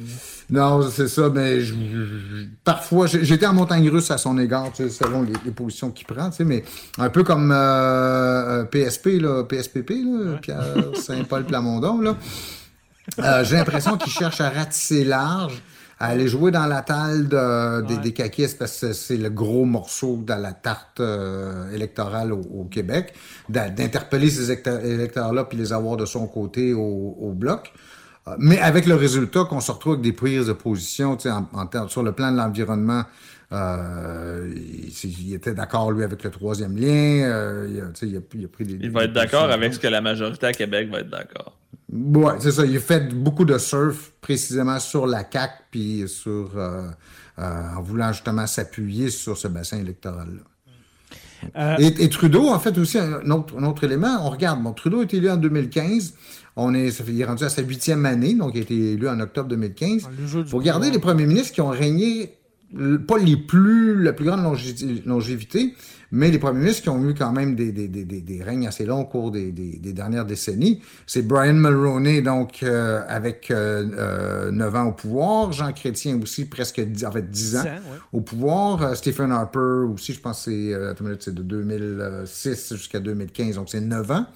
non, c'est ça, mais je- je- parfois, j'étais en montagne russe à son égard, tu sais, selon les, les positions qu'il prend, tu sais, mais un peu comme euh, euh, PSP, là, PSPP, là, Pierre Saint-Paul Plamondon, là. Euh, j'ai l'impression qu'il cherche à ratisser large, à aller jouer dans la talle de, des, Ouais. des caquistes parce que c'est le gros morceau dans la tarte euh, électorale au, au Québec, d'interpeller ces électeurs- électeurs-là puis les avoir de son côté au, au bloc. Euh, Mais avec le résultat qu'on se retrouve avec des prises de position, en, en sur le plan de l'environnement, euh, il, était d'accord, lui, avec le troisième lien. euh, il, a, il, a, il a pris des. Il va être d'accord avec ce que la majorité à Québec va être d'accord. Ouais, c'est ça. Il a fait beaucoup de surf précisément sur la CAQ, puis sur, euh, euh, en voulant justement s'appuyer sur ce bassin électoral-là. Euh, Et, et Trudeau, en fait, aussi, un autre, un autre élément, on regarde, bon, Trudeau a été élu en 2015, on est, il est rendu à sa huitième année, donc il a été élu en octobre 2015. le jeu du Faut regarder les premiers ministres qui ont régné, pas les plus, la plus grande longévité, mais les premiers ministres qui ont eu quand même des, des, des, des, règnes assez longs au cours des, dernières décennies. C'est Brian Mulroney, donc, euh, avec euh, euh, 9 ans au pouvoir, Jean Chrétien aussi, presque 10, en fait 10 ans Dix ans, ouais. au pouvoir. Euh, Stephen Harper aussi, je pense que c'est euh, de 2006 jusqu'à 2015, donc c'est 9 ans.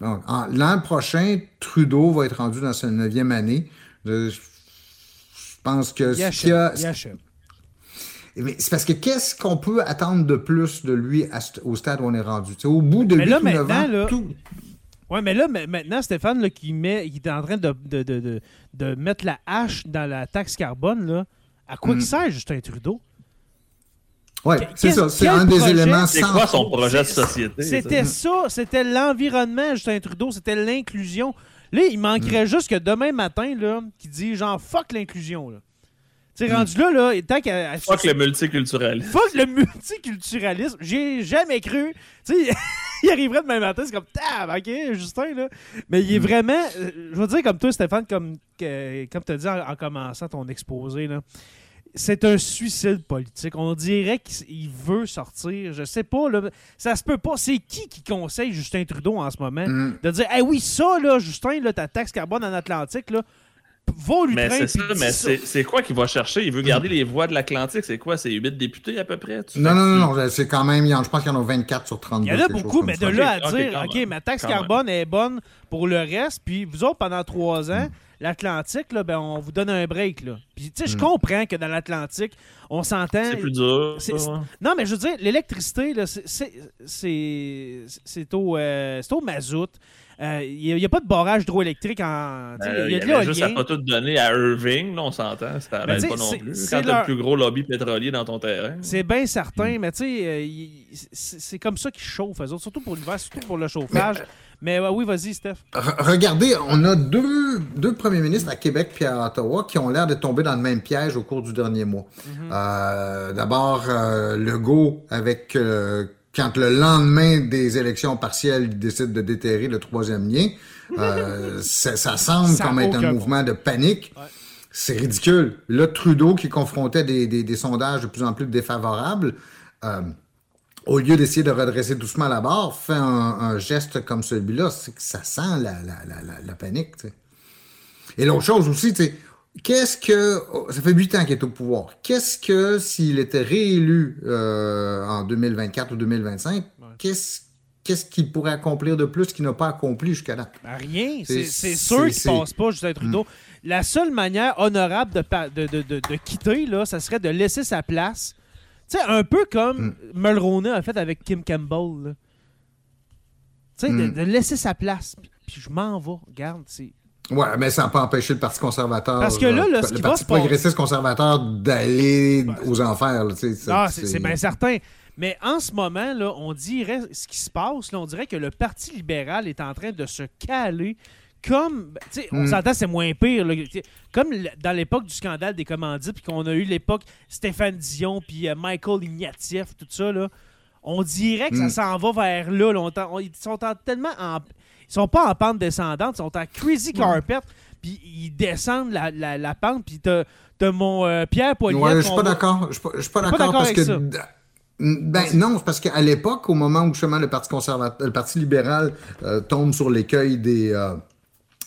Donc, L'an prochain, Trudeau va être rendu dans sa neuvième année. Euh, Je je pense que Il qu'il y a- achète. Il achète. mais c'est parce que qu'est-ce qu'on peut attendre de plus de lui à au stade où on est rendu? Tu sais, au bout de Mais 8 là, ou 9 maintenant, ans, là- tout... Ouais, mais là, maintenant, Stéphane, là, qui, met, il est en train de, de, de, de, mettre la hache dans la taxe carbone, là, à quoi mm. il sert, Justin Trudeau? Oui, c'est ça. C'est un des éléments C'est quoi son projet de société? C'était ça. C'était l'environnement, Justin Trudeau. C'était l'inclusion. Là, il manquerait mm. juste que demain matin, là, qui dit genre fuck l'inclusion. Tu sais, rendu là, là, tant qu'à. Fuck le multiculturalisme. Fuck le multiculturalisme. J'ai jamais cru. Tu sais, il arriverait demain matin, c'est comme tab, ok, Justin, là. Mais il est mm. vraiment. Euh, je veux dire, comme toi, Stéphane, comme, comme tu as dit en, commençant ton exposé, là c'est un suicide politique. On dirait qu'il veut sortir. Je sais pas. Là, ça se peut pas. C'est qui qui conseille Justin Trudeau en ce moment mm. de dire Eh oui, ça, là, Justin, là, ta taxe carbone en Atlantique, là, va lui Mais c'est ça, mais c'est quoi qu'il va chercher? Il veut garder les voix de l'Atlantique. C'est quoi? C'est 8 députés à peu près? Non, non, non, non. C'est quand même. Je pense qu'il y en a 24 sur 32. Il y en a beaucoup, mais de là à dire OK, ma taxe carbone est bonne pour le reste, puis vous autres, pendant trois ans, l'Atlantique, là, ben, on vous donne un break. Là. Puis, tu sais, je hmm. comprends que dans l'Atlantique, on s'entend. C'est plus dur. Non, mais je veux dire, l'électricité, c'est au, euh, au mazout. Il euh, n'y a, pas de barrage hydroélectrique en. Il y a, ben, juste à pas tout donner à Irving, là, on s'entend. Ça ben, pas non plus. Quand tu as le plus gros lobby pétrolier dans ton terrain. C'est bien certain, mais tu sais, euh, c'est comme ça qu'ils chauffent, surtout pour l'hiver, surtout pour le chauffage. Mais oui, vas-y, Steph. regardez, on a deux, deux premiers ministres à Québec et à Ottawa qui ont l'air de tomber dans le même piège au cours du dernier mois. Mhm. euh, D'abord, euh, Legault avec euh, quand le lendemain des élections partielles, il décide de déterrer le troisième lien. Euh, ça, semble comme être un mouvement de panique. C'est ridicule. Là, Trudeau qui confrontait des, des, des, sondages de plus en plus défavorables. Euh, au lieu d'essayer de redresser doucement la barre, fait un, geste comme celui-là, c'est que ça sent la, la, la, la panique. Et l'autre chose aussi, qu'est-ce que. Ça fait huit ans qu'il est au pouvoir. Qu'est-ce que, s'il était réélu euh, en 2024 ou 2025, qu'est-ce qu'est-ce qu'il pourrait accomplir de plus qu'il n'a pas accompli jusqu'à là? Ben, rien. C'est sûr qu'il ne passe pas, Justin Trudeau. Hmm. La seule manière honorable de, de, de, de, quitter, là, ça serait de laisser sa place tu sais, un peu comme mm. Mulroney a fait avec Kim Campbell. Tu sais, mm. de, laisser sa place. Puis je m'en vais. Regarde, c'est. Ouais, mais ça n'a pas empêché le Parti conservateur. Parce que là, le, ce qui Parti va progressiste conservateur d'aller aux enfers. Là, ah, c'est bien certain. Mais en ce moment, là, on dirait ce qui se passe, là, on dirait que le Parti libéral est en train de se caler comme, sais, on hmm. s'entend, c'est moins pire. comme dans l'époque du scandale des commandites, puis qu'on a eu l'époque Stéphane Dion, puis euh, Michael Ignatieff, tout ça, là, on dirait que ça hmm. s'en va vers là. ils sont tellement en, Ils sont pas en pente descendante, ils sont en crazy carpet, puis ils descendent la, la, pente, puis t'as as mon euh, Pierre Poilievre. Ouais, je suis pas d'accord. Je suis pas d'accord parce que. Ben non, c'est parce qu'à l'époque, au moment où justement le Parti conservateur, le Parti libéral euh, tombe sur l'écueil des,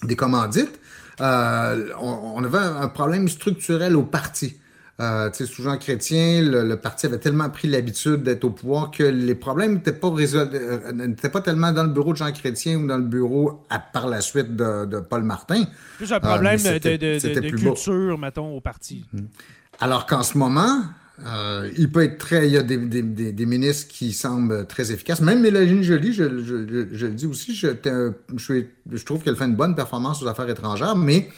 des commandites, euh, on, avait un problème structurel au parti. Euh, sous Jean Chrétien, le, parti avait tellement pris l'habitude d'être au pouvoir que les problèmes n'étaient pas, euh, pas tellement dans le bureau de Jean Chrétien ou dans le bureau à, par la suite de, Paul Martin. Plus un problème euh, de, de, culture, mettons, au parti. Hum. Alors qu'en ce moment, euh, il peut être très. Il y a des, des, des, ministres qui semblent très efficaces. Même Mélanie Joly, je, je, je, le dis aussi, je, je, trouve qu'elle fait une bonne performance aux affaires étrangères, mais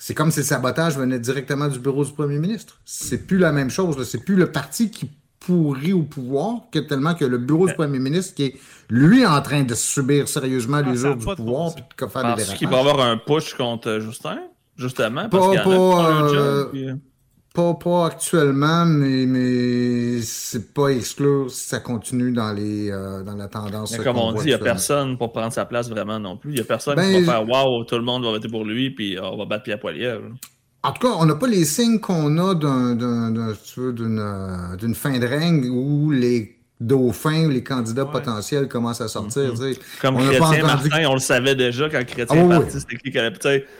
c'est comme si le sabotage venait directement du bureau du premier ministre. C'est plus la même chose. C'est plus le parti qui pourrit au pouvoir que tellement que le bureau du premier ministre qui est lui en train de subir sérieusement les jours du pouvoir puis de faire des qu'il va avoir un push contre Justin justement parce qu'il a pas, pas actuellement, mais, mais c'est pas exclure si ça continue dans, les, euh, dans la tendance. Mais comme on, dit, il n'y a personne pour prendre sa place vraiment non plus. Il n'y a personne qui ben, va faire Waouh, tout le monde va voter pour lui, puis on va battre Pierre Poilievre. En tout cas, on n'a pas les signes qu'on a d'une euh, d'une fin de règne où les dauphins ou les candidats potentiels commencent à sortir. Mm-hmm. Comme on Chrétien Martin, on le savait déjà quand Chrétien ah, est parti, c'était qui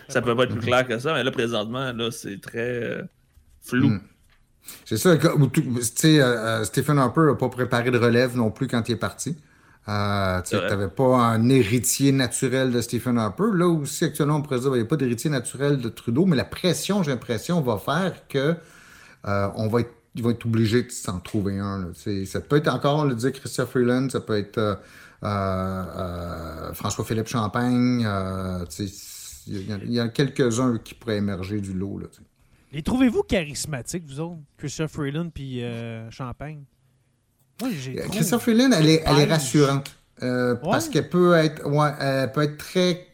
Ça peut pas être plus clair que ça, mais là, présentement, là, c'est très. Euh, flou. Hmm. C'est ça. Tu sais, euh, euh, Stephen Harper n'a pas préparé de relève non plus quand il est parti. Euh, tu n'avais pas un héritier naturel de Stephen Harper. Là aussi, actuellement, on pourrait dire qu'il n'y a pas d'héritier naturel de Trudeau, mais la pression, j'ai l'impression, va faire que on va être ils vont être obligés de s'en trouver un. là. Ça peut être encore, on le disait, Christophe Freeland, ça peut être euh, euh, euh, François-Philippe Champagne. euh, il y, y a quelques-uns qui pourraient émerger du lot. Là. Les trouvez-vous charismatiques, vous autres? Christophe Freeland puis euh, Champagne? Moi, j'ai. Euh, Christophe Freeland, elle est, elle est rassurante. euh, Parce qu'elle peut être, ouais, elle peut être très,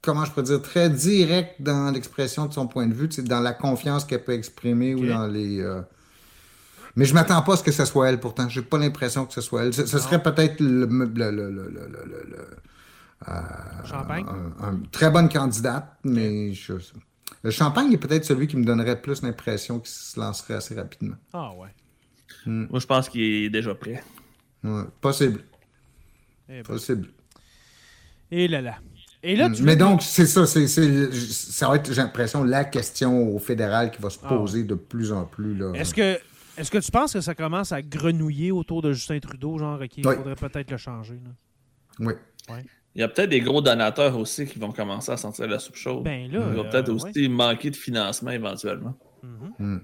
comment je peux dire, très directe dans l'expression de son point de vue, dans la confiance qu'elle peut exprimer ou dans les. euh, Mais je m'attends pas à ce que ce soit elle, pourtant. J'ai pas l'impression que ce soit elle. Ce, ce serait peut-être le, le, le, le, Champagne? un- un- très bonne candidate, mais je- le champagne est peut-être celui qui me donnerait plus l'impression qu'il se lancerait assez rapidement. Ah ouais. Moi, je pense qu'il est déjà prêt. Ouais, possible, Eh ben. possible. Et là là. Et là, tu Mais donc, c'est ça, c'est, ça va être, j'ai l'impression, la question au fédéral qui va se Ah poser de plus en plus. Là. Est-ce que, est-ce que tu penses que ça commence à grenouiller autour de Justin Trudeau, genre, qu'il Oui. faudrait peut-être le changer? là? Oui. Il y a peut-être des gros donateurs aussi qui vont commencer à sentir la soupe chaude. Ben là, Il va euh, peut-être ouais. aussi manquer de financement éventuellement. Hmm.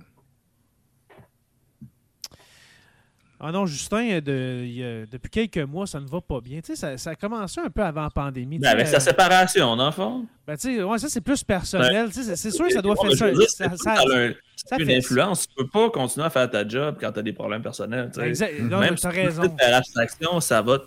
Ah non, Justin, euh, de- il y a- depuis quelques mois, ça ne va pas bien. Tu sais, ça, ça a commencé un peu avant la pandémie. Ben, avec euh, sa séparation, dans le fond. ben, tu sais, ouais, ça, c'est plus personnel. Sais, c'est- sûr que ça doit faire ça. dire, ça- un- une fait- influence. Tu peux pas continuer à faire ta job quand tu as des problèmes personnels. tu sais. Exact. Non, Même si tu raison. peux faire abstraction, ça va,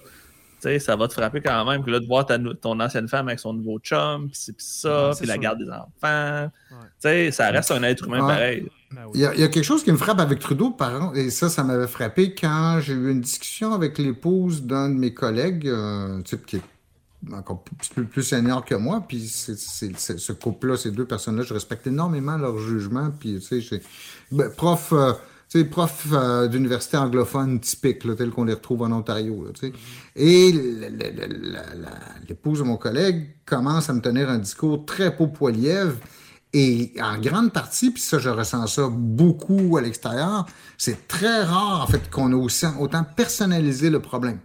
sais, ça va te frapper quand même. Que là, de voir ta ton ancienne femme avec son nouveau chum, puis c'est puis ça, puis la garde des enfants. Tu sais, ça reste un être humain Ouais. pareil. Ben oui. Il y, a, il y a quelque chose qui me frappe avec Trudeau, par exemple, et ça, ça m'avait frappé quand j'ai eu une discussion avec l'épouse d'un de mes collègues, euh, un type qui est encore plus, plus, plus senior que moi, puis c'est, c'est- c'est- ce couple-là, ces deux personnes-là, je respecte énormément leur jugement, puis tu sais, j'ai- ben, prof, euh, sais, prof euh, d'université anglophone typique, là, tel qu'on les retrouve en Ontario, là, tu sais. Et la- la- l'épouse de mon collègue commence à me tenir un discours très beau poilièvre, et en grande partie, puis ça, je ressens ça beaucoup à l'extérieur, c'est très rare, en fait, qu'on a aussi, autant personnalisé le problème.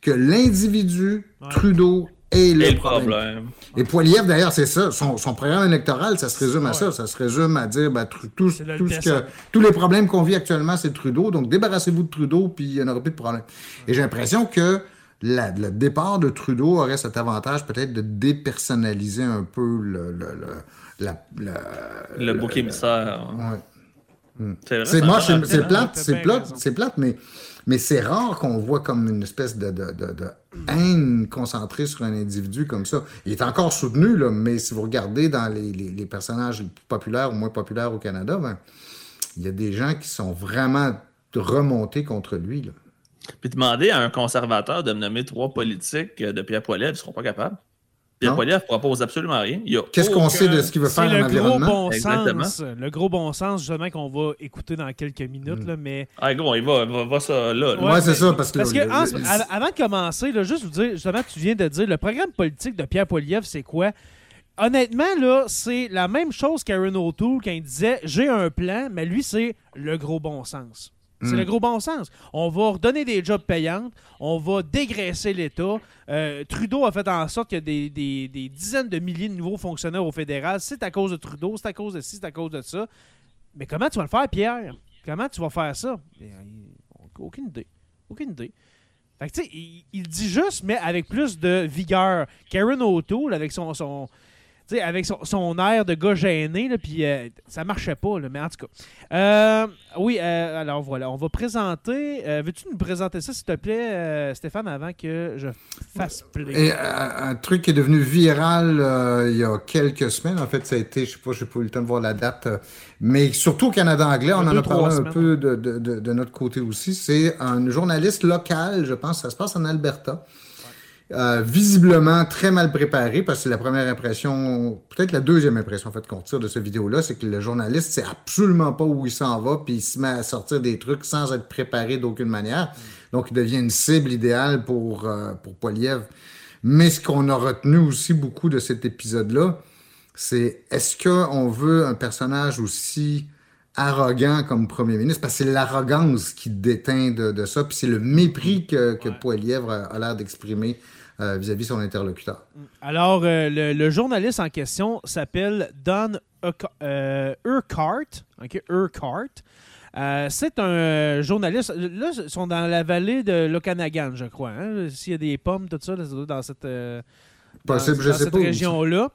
Que l'individu, Trudeau, est le, Et le problème. problème. Et Poiliev, d'ailleurs, c'est ça. Son, son programme électoral, ça se résume à Ouais. ça. Ça se résume à dire ben, tout, le tout ce que, tous les problèmes qu'on vit actuellement, c'est Trudeau. Donc, débarrassez-vous de Trudeau, puis il n'y en aura plus de problème. Et j'ai l'impression que la- le départ de Trudeau aurait cet avantage peut-être de dépersonnaliser un peu le, le, le- la- le- Le bouc émissaire. Ouais. C'est vrai, C'est ça moche, c'est- plate, c'est plate, c'est plate, mais, mais c'est rare qu'on voit comme une espèce de, de, haine concentrée sur un individu comme ça. Il est encore soutenu, là, mais si vous regardez dans les, les, les personnages populaires ou moins populaires au Canada, ben, il y a des gens qui sont vraiment remontés contre lui. Là. Puis demander à un conservateur de me nommer trois politiques euh, de Pierre Poilievre, ils ne seront pas capables. Pierre. Poilievre ne propose absolument rien. Qu'est-ce qu'on sait de ce qu'il veut faire en le gros environnement? bon Exactement. sens. Le gros bon sens, justement, qu'on va écouter dans quelques minutes. Là, mais Ah, gros, il va, va, va ça là. là. Ouais, Ouais, c'est ça, parce que... Parce que en avant de commencer, là, juste vous dire, justement, tu viens de dire, le programme politique de Pierre Poilievre, c'est quoi? Honnêtement, là, c'est la même chose qu'Aaron O'Toole quand il disait j'ai un plan, mais lui, c'est le gros bon sens. C'est Mm. le gros bon sens. On va redonner des jobs payants, on va dégraisser l'État. Euh, Trudeau a fait en sorte qu'il y a des, des- des dizaines de milliers de nouveaux fonctionnaires au fédéral. C'est à cause de Trudeau, c'est à cause de ci, c'est à cause de ça. Mais comment tu vas le faire, Pierre? Comment tu vas faire ça? Eh, Aucune idée. Aucune idée. Fait que, tu sais, il, il dit juste, mais avec plus de vigueur. Karen O'Toole, avec son, son, sais, avec son, son air de gars gêné, là, puis euh, ça marchait pas, là, mais en tout cas. Euh, oui, euh, alors voilà, on va présenter. Veux-tu nous présenter ça, s'il te plaît, Stéphane, avant que je fasse play? Et un truc qui est devenu viral il y a quelques semaines, en fait, ça a été, je sais pas, j'ai pas eu le temps de voir la date, mais surtout au Canada anglais, on en a parlé un peu de, de- de- de notre côté aussi. C'est un journaliste local, je pense, ça se passe en Alberta. Euh, visiblement très mal préparé parce que c'est la première impression, peut-être la deuxième impression en fait qu'on tire de cette vidéo-là, c'est que le journaliste sait absolument pas où il s'en va, puis il se met à sortir des trucs sans être préparé d'aucune manière. Donc il devient une cible idéale pour, euh, pour Poiliev. Mais ce qu'on a retenu aussi beaucoup de cet épisode-là, c'est est-ce qu'on veut un personnage aussi arrogant comme premier ministre? Parce que c'est l'arrogance qui déteint de, de ça, puis c'est le mépris que, que a, a l'air d'exprimer euh, vis-à-vis son interlocuteur. Alors, euh, le, le journaliste en question s'appelle Don Urquhart. Euh, Urquhart, ok, Urquhart. Euh, c'est un journaliste. Là, ils sont dans la vallée de l'Okanagan, je crois. hein. S'il y a des pommes, tout ça, dans cette, euh, dans- Possible, je dans sais cette région-là.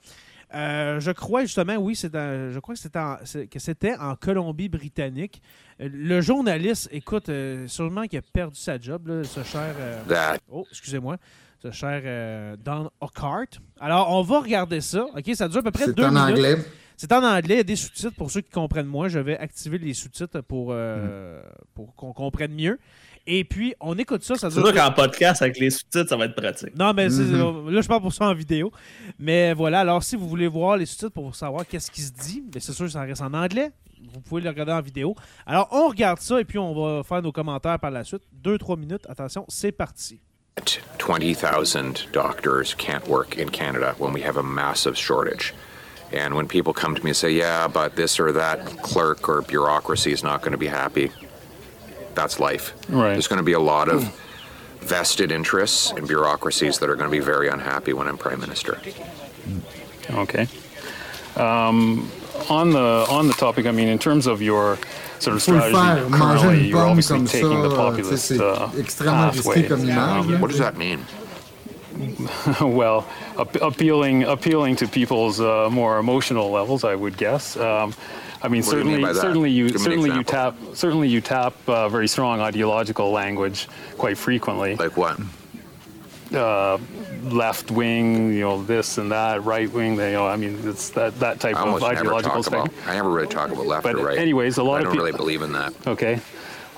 Euh, je crois justement, oui, c'est je crois que c'était en, c'est- que c'était en Colombie-Britannique. Le journaliste, écoute, euh, sûrement qu'il a perdu sa job, là, ce cher. euh, That Oh, excusez-moi. Ce cher euh, Don Ockart. Alors, on va regarder ça. OK, ça dure à peu près C'est deux en minutes. anglais. C'est en anglais. Il y a des sous-titres pour ceux qui comprennent moins. Je vais activer les sous-titres pour, euh, pour qu'on comprenne mieux. Et puis, on écoute ça. Ça C'est sûr qu'en podcast, avec les sous-titres, ça va être pratique. non, mais Mhm. là, je parle pour ça en vidéo. Mais voilà, alors si vous voulez voir les sous-titres pour savoir qu'est-ce qui se dit, mais c'est sûr que ça reste en anglais. Vous pouvez le regarder en vidéo. Alors, on regarde ça et puis on va faire nos commentaires par la suite. Deux, trois minutes. Attention, c'est parti. 20,000 doctors can't work in Canada when we have a massive shortage. And when people come to me and say, yeah, but this or that clerk or bureaucracy is not going to be happy, that's life. Right. There's going to be a lot of vested interests and bureaucracies that are going to be very unhappy when I'm Prime Minister. Okay. Um, on the on the topic, I mean, in terms of your sort of Faut le strategy faire. Manger currently, une you're pomme obviously comme ça, taking the tu sais, populist c'est extrêmement risqué pathway. comme image. What does that mean? well, ap- appealing appealing to people's uh, more emotional levels, I would guess. Um, I mean, What do you certainly, mean certainly you Give certainly you tap certainly you tap uh, very strong ideological language quite frequently. Like what? Uh, left wing, you know, this and that, right wing. They, you know, I mean, it's that that type I of ideological talk about. I never really talk about left But or right. anyways, a lot I of don't peop- really believe in that. Okay,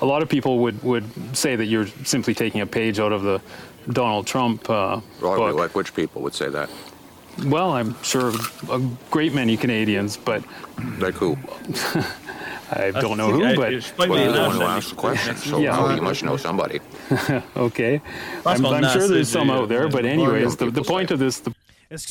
a lot of people would would say that you're simply taking a page out of the Donald Trump uh, Well, book. like which people would say that? Well, I'm sure a great many Canadians, but Like who? I don't know who. But Well, the l'écoute. question, so Yeah. you must know somebody. okay, I'm, sure there's some de- out there. But anyways, the, point of this, the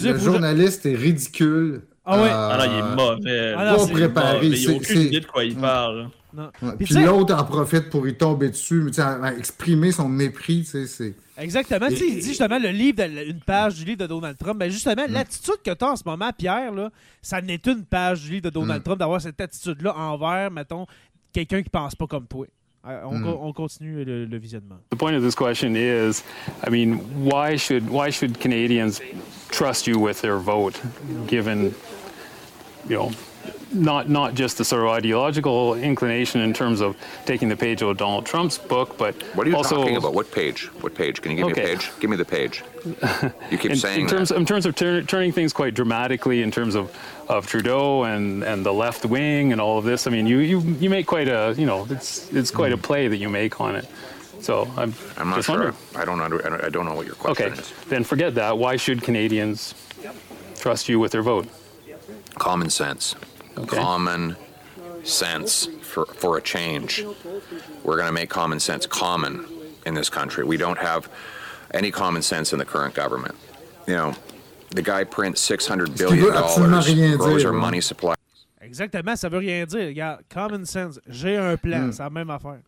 Le journaliste est ridicule. Ah ouais. Euh, Ah non, il est mauvais. Ah non, pas préparé. mauvais. Il n'a aucune idée de quoi il parle. Non. Puis l'autre en profite pour y tomber dessus, mais exprimer son mépris, tu sais, c'est... Exactement. Tu sais, il dit justement le livre, de- une page du livre de Donald Trump. Mais justement, Mm. l'attitude que tu as en ce moment, Pierre, là, ça n'est une page du livre de Donald Mm. Trump d'avoir cette attitude-là envers, mettons, quelqu'un qui pense pas comme toi. Euh, on, Mm. on continue le, le visionnement. The point of this question is, I mean, why should why should Canadians trust you with their vote, given, you know, not not just the sort of ideological inclination in terms of taking the page out of Donald Trump's book, but What are you also talking about? What page? What page? Can you give me a page? Give me the page. You keep in, saying in terms that. in terms of tur- turning things quite dramatically in terms of, of Trudeau and, and the left wing and all of this. I mean, you, you you make quite a you know it's it's quite a hmm. play that you make on it. So I'm, I'm not just sure. wondering. I don't under, I don't- I don't know what your question is. Okay, is. then forget that. Why should Canadians trust you with their vote? Common sense. Okay. Common sense for, for a change. We're going to make common sense common in this country. We don't have any common sense in the current government. You know, the guy prints $600 qu'il billion, veut absolument rien grows our money supply Exactement, ça veut rien dire. Regarde, common sense, j'ai un plan, Mm. c'est la même affaire.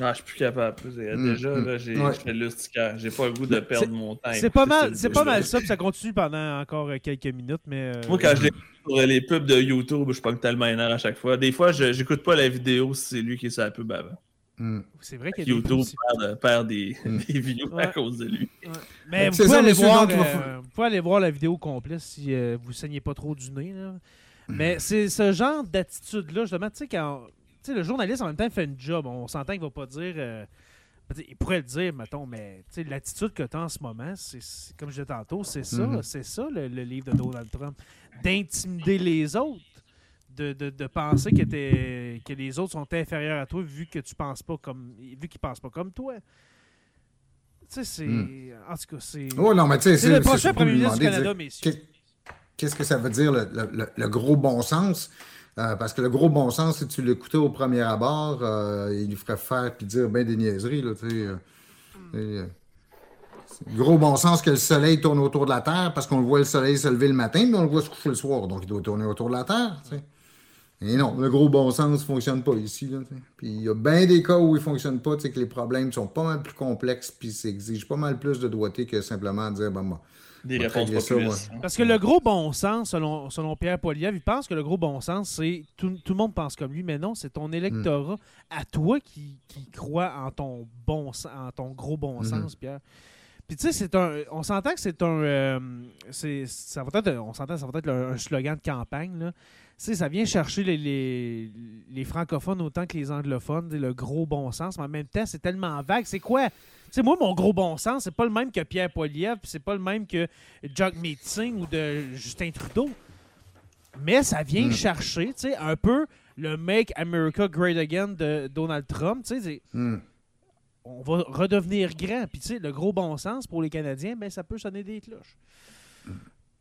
Non, je suis plus capable. Mm, Déjà, mm. là, j'ai Ouais. l'usticaire. J'ai pas le goût de perdre mon temps. C'est pas mal, c'est pas mal ça, puis ça continue pendant encore euh, quelques minutes, mais. euh, Moi, quand je l'écoute sur les pubs de YouTube, je pogne tellement énervé à chaque fois. Des fois, je j'écoute pas la vidéo si c'est lui qui est sur la pub avant. Hmm. C'est vrai qu'il des YouTube aussi. perd, perd des, Mm. des Ouais. à cause de lui. Mais vous pouvez, ça, aller voir, va euh, vous pouvez aller voir la vidéo complète si euh, vous saignez pas trop du nez. là. Mais c'est ce genre d'attitude-là, justement, tu sais, quand. Tu sais, le journaliste en même temps fait une job. On s'entend qu'il va pas dire. euh, dire- il pourrait le dire, mettons, mais l'attitude que tu as en ce moment, c'est comme je disais tantôt, c'est ça, Mhm. c'est ça le, le livre de Donald Trump. D'intimider les autres. De, de, de penser que, t'es- que les autres sont inférieurs à toi vu que tu penses pas comme. vu qu'ils pensent pas comme toi. Tu sais, c'est. Hmm. En tout cas, c'est. Oh non, mais tu sais, C'est le prochain premier ministre du Canada, dire messieurs. qu'est- Qu'est-ce que ça veut dire, le, le- le- le gros bon sens? Euh, parce que le gros bon sens, si tu l'écoutais au premier abord, euh, il lui ferait faire puis dire ben des niaiseries, là, euh, c'est le gros bon sens que le soleil tourne autour de la Terre parce qu'on le voit le soleil se lever le matin, mais on le voit se coucher le soir. Donc, il doit tourner autour de la Terre. Et non, le gros bon sens ne fonctionne pas ici. Puis il y a bien des cas où il ne fonctionne pas, que les problèmes sont pas mal plus complexes, puis ça exige pas mal plus de doigté que simplement dire ben, moi, Des réponses ça. Parce que le gros bon sens, selon, selon Pierre Poilievre, il pense que le gros bon sens, c'est tout, tout le monde pense comme lui, mais non, c'est ton électorat à toi qui, qui croit en ton bon en ton gros bon Mhm. sens, Pierre. Puis tu sais, c'est un. On s'entend que c'est un. euh, c'est, ça va être. On s'entend, ça va être un, un slogan de campagne. Là. Sais, ça vient chercher les, les, les francophones autant que les anglophones, le gros bon sens, mais en même temps, c'est tellement vague. C'est quoi? Tu sais, moi, mon gros bon sens, c'est pas le même que Pierre Poilievre, c'est pas le même que Jock Meeting ou de Justin Trudeau. Mais ça vient Mm. chercher, tu sais, un peu le Make America Great Again de Donald Trump. Tu sais, c'est- Hmm. on va redevenir grand. Puis, tu sais, le gros bon sens pour les Canadiens, ben, ça peut sonner des cloches.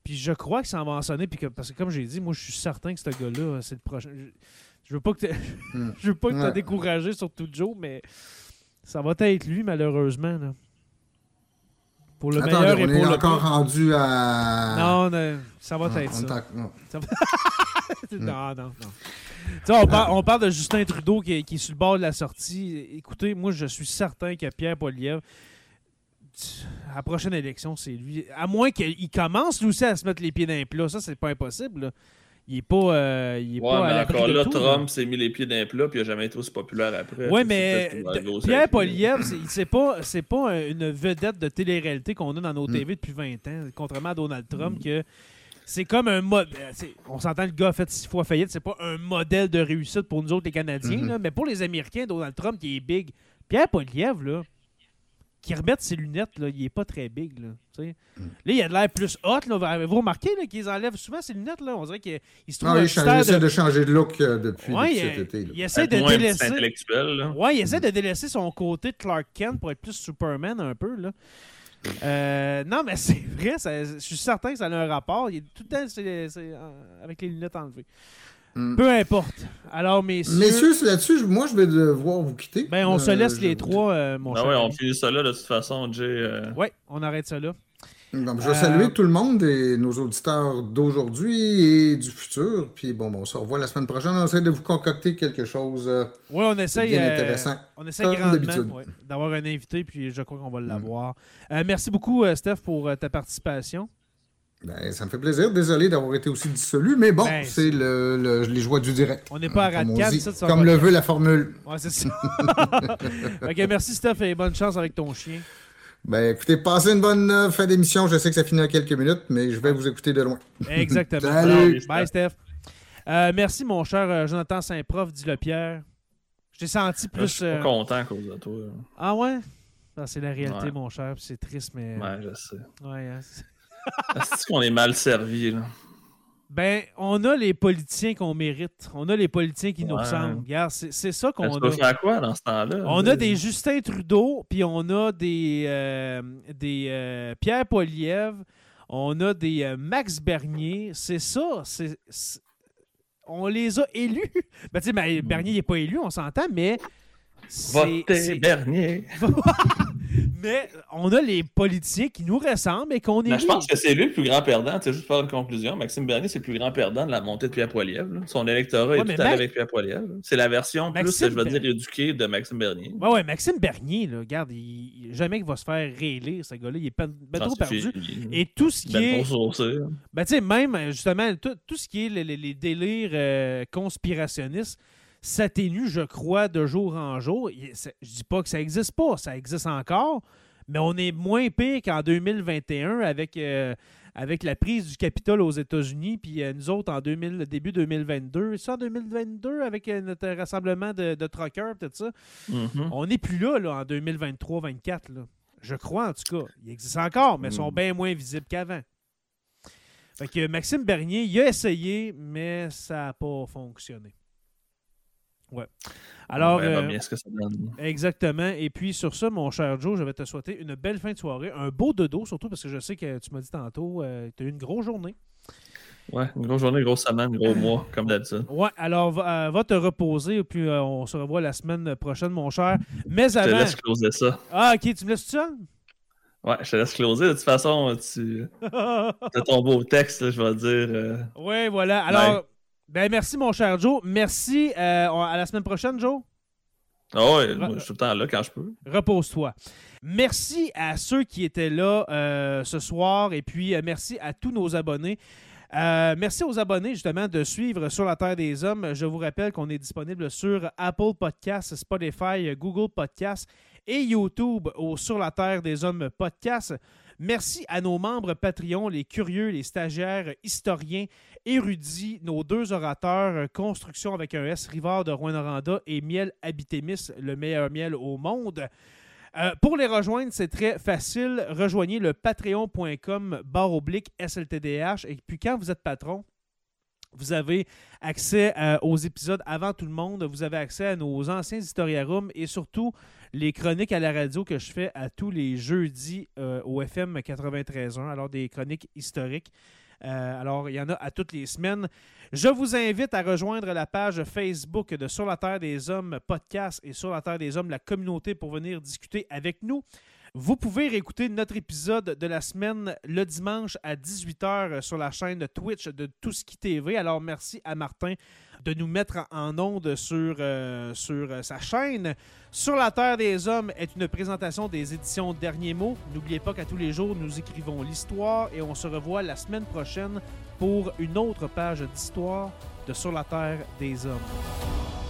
Puis, je crois que ça en va en sonner. Puis que, parce que, comme j'ai dit, moi, je suis certain que ce gars-là, c'est le prochain. Je, veux pas que tu Hmm. je veux pas que tu Ouais. découragé sur tout Joe, mais ça va être lui, malheureusement. Là. Pour le Attendez, meilleur on et est pour le encore pire. rendu à. Non, non, ça va Ah, être ça. est en- non. Non, non, non. Tu sais, on, par- on parle de Justin Trudeau qui est, qui est sur le bord de la sortie. Écoutez, moi, je suis certain que Pierre Poilievre, à la prochaine élection, c'est lui. À moins qu'il commence, lui aussi, à se mettre les pieds dans les plats. Ça, c'est pas impossible. là. Il est pas, euh, il est Ouais, pas mais encore de là, tout, Trump s'est mis les pieds d'un plat puis il n'a jamais été aussi populaire après. C'est mais Pierre. Poilievre, c'est- pas, pas une vedette de télé-réalité qu'on a dans nos Mm. TV depuis 20 ans, contrairement à Donald Trump, que c'est comme un mode. On s'entend, le gars a fait six fois faillite, c'est pas un modèle de réussite pour nous autres, les Canadiens, Mhm. là, mais pour les Américains, Donald Trump qui est big. Pierre Poilievre, là, qui remette ses lunettes, là, il est pas très big. Là, tu sais. Mm. là il a de l'air plus hot. Là. Avez-vous remarqué là, qu'ils enlèvent souvent ses lunettes? Là? On dirait qu'il il se trouve Non, il change- essaie de- de changer de look euh, depuis, Ouais, depuis il, cet été. là. il essaie de délaisser. intellectuel. Ouais, il essaie de délaisser son côté de Clark Kent pour être plus Superman un peu. Là. Euh, non, mais c'est vrai, ça- je suis certain que ça a un rapport. Il est tout le temps euh, avec les lunettes enlevées. Mm. Peu importe. Alors, messieurs, Messieurs, c'est là-dessus, moi, je vais devoir vous quitter. ben, on se Euh, laisse les trois, euh, mon Ah cher. ouais, on finit ça là de toute façon, Jay. euh, Ouais, on arrête ça là. Donc, je vais Euh, saluer tout le monde et nos auditeurs d'aujourd'hui et du futur. Puis bon, bon, on se revoit la semaine prochaine. On essaie de vous concocter quelque chose. euh, Ouais, on essaye, bien euh, intéressant, on essaie comme grandement ouais, d'avoir un invité, puis je crois qu'on va l'avoir. Euh, merci beaucoup, Steph, pour ta participation. Ben, ça me fait plaisir. Désolé d'avoir été aussi dissolu, mais bon, Ben, c'est le, le- les joies du direct. On n'est pas à dit, ça, tu s'en Comme le veut la formule. Ouais, c'est ça. ok, merci, Steph, et bonne chance avec ton chien. Ben, écoutez, passez une bonne euh, fin d'émission. Je sais que ça finit en quelques minutes, mais je vais vous écouter de loin. Exactement. Salut. Bye, Steph. Euh, merci, mon cher euh, Jonathan Saint-Prof, dit le Pierre. Je t'ai senti Je plus. suis euh, pas content à cause de toi. Ah ouais? Ah, c'est la réalité, Ouais. mon cher. puis C'est triste, mais. Ouais, je sais. Ouais, hein, c'est- Est-ce qu'on est mal servi, là? Ben, on a les politiciens qu'on mérite. On a les politiciens qui nous Ouais. ressemblent. Regarde, c'est c'est ça qu'on a. faire quoi dans ce temps-là? On a des Justin Trudeau, puis on a des, euh, des euh, Pierre Poilievre, on a des euh, Max Bernier. C'est ça. on les a élus. Ben, tu sais, ben, Bernier n'est pas élu, on s'entend, mais. Votez c'est- Bernier. Mais on a les politiciens qui nous ressemblent et qu'on est. Ben, je pense que c'est lui le plus grand perdant. Tu sais, juste pour faire une conclusion, Maxime Bernier, c'est le plus grand perdant de la montée de Pierre Poilievre. Son électorat Ouais, est tout allé Max- avec Pierre Poilievre. C'est la version plus, je vais dire, éduquée de Maxime Bernier. Ouais, ouais, Maxime Bernier, là, regarde, il, jamais qu'il va se faire réélire, ce gars-là. Il est ben, ben trop perdu. Et tout ce qui Ben est. là. Ben, tu sais, même, euh, justement, tout, tout ce qui est les, les- les délires euh, conspirationnistes s'atténue, je crois, de jour en jour. Je dis pas que ça existe pas, ça existe encore, mais on est moins pire qu'en 2021 avec, euh, avec la prise du Capitole aux États-Unis, puis euh, nous autres en 2000, début 2022. Ça, en 2022, avec euh, notre rassemblement de, de truckers, tout ça. Mhm. On n'est plus là, là en 2023-24. là. Je crois, en tout cas. Il existe encore, mais ils sont Mm. bien moins visibles qu'avant. Fait que Maxime Bernier, il a essayé, mais ça n'a pas fonctionné. Ouais. Alors, On verra euh, bien ce que ça donne. exactement. Et puis, sur ça, mon cher Joe, je vais te souhaiter une belle fin de soirée. Un beau dodo, surtout parce que je sais que tu m'as dit tantôt, euh, tu as eu une grosse journée. Ouais, une grosse journée, une grosse semaine, un gros mois, comme d'habitude. Ouais, alors va, euh, va te reposer, et puis euh, on se revoit la semaine prochaine, mon cher. Mais Je te avant. laisse closer ça. Ah, ok, tu me laisses tout seul? Ouais, je te laisse closer. De toute façon, tu as ton beau texte, là, je vais dire. Oui, voilà. Alors, Ben, merci, mon cher Joe. Merci. euh, à la semaine prochaine, Joe. Ah ouais, moi, je suis tout le temps là quand je peux. Repose-toi. Merci à ceux qui étaient là euh, ce soir et puis euh, merci à tous nos abonnés. Euh, merci aux abonnés justement de suivre Sur la Terre des Hommes. Je vous rappelle qu'on est disponible sur Apple Podcasts, Spotify, Google Podcasts et YouTube au Sur la Terre des Hommes podcast. Merci à nos membres Patreon, les curieux, les stagiaires, historiens, érudits, nos deux orateurs, euh, Construction avec un S, Rivard de Rouen-Noranda et Miel Habitémis, le meilleur miel au monde. Euh, pour les rejoindre, c'est très facile. Rejoignez le patreon.com barre oblique SLTDH. Et puis quand vous êtes patron, vous avez accès euh, aux épisodes avant tout le monde. Vous avez accès à nos anciens historiarums et surtout les chroniques à la radio que je fais à tous les jeudis au FM 93.1. Alors des chroniques historiques. Euh, alors, il y en a à toutes les semaines. Je vous invite à rejoindre la page Facebook de Sur la Terre des Hommes podcast et Sur la Terre des Hommes, la communauté, pour venir discuter avec nous. Vous pouvez réécouter notre épisode de la semaine le dimanche à 18h sur la chaîne Twitch de Touski TV. Alors, merci à Martin de nous mettre en onde sur, euh, sur euh, sa chaîne. Sur la Terre des Hommes est une présentation des éditions Derniers mots. N'oubliez pas qu'à tous les jours, nous écrivons l'histoire et on se revoit la semaine prochaine pour une autre page d'histoire de Sur la Terre des Hommes.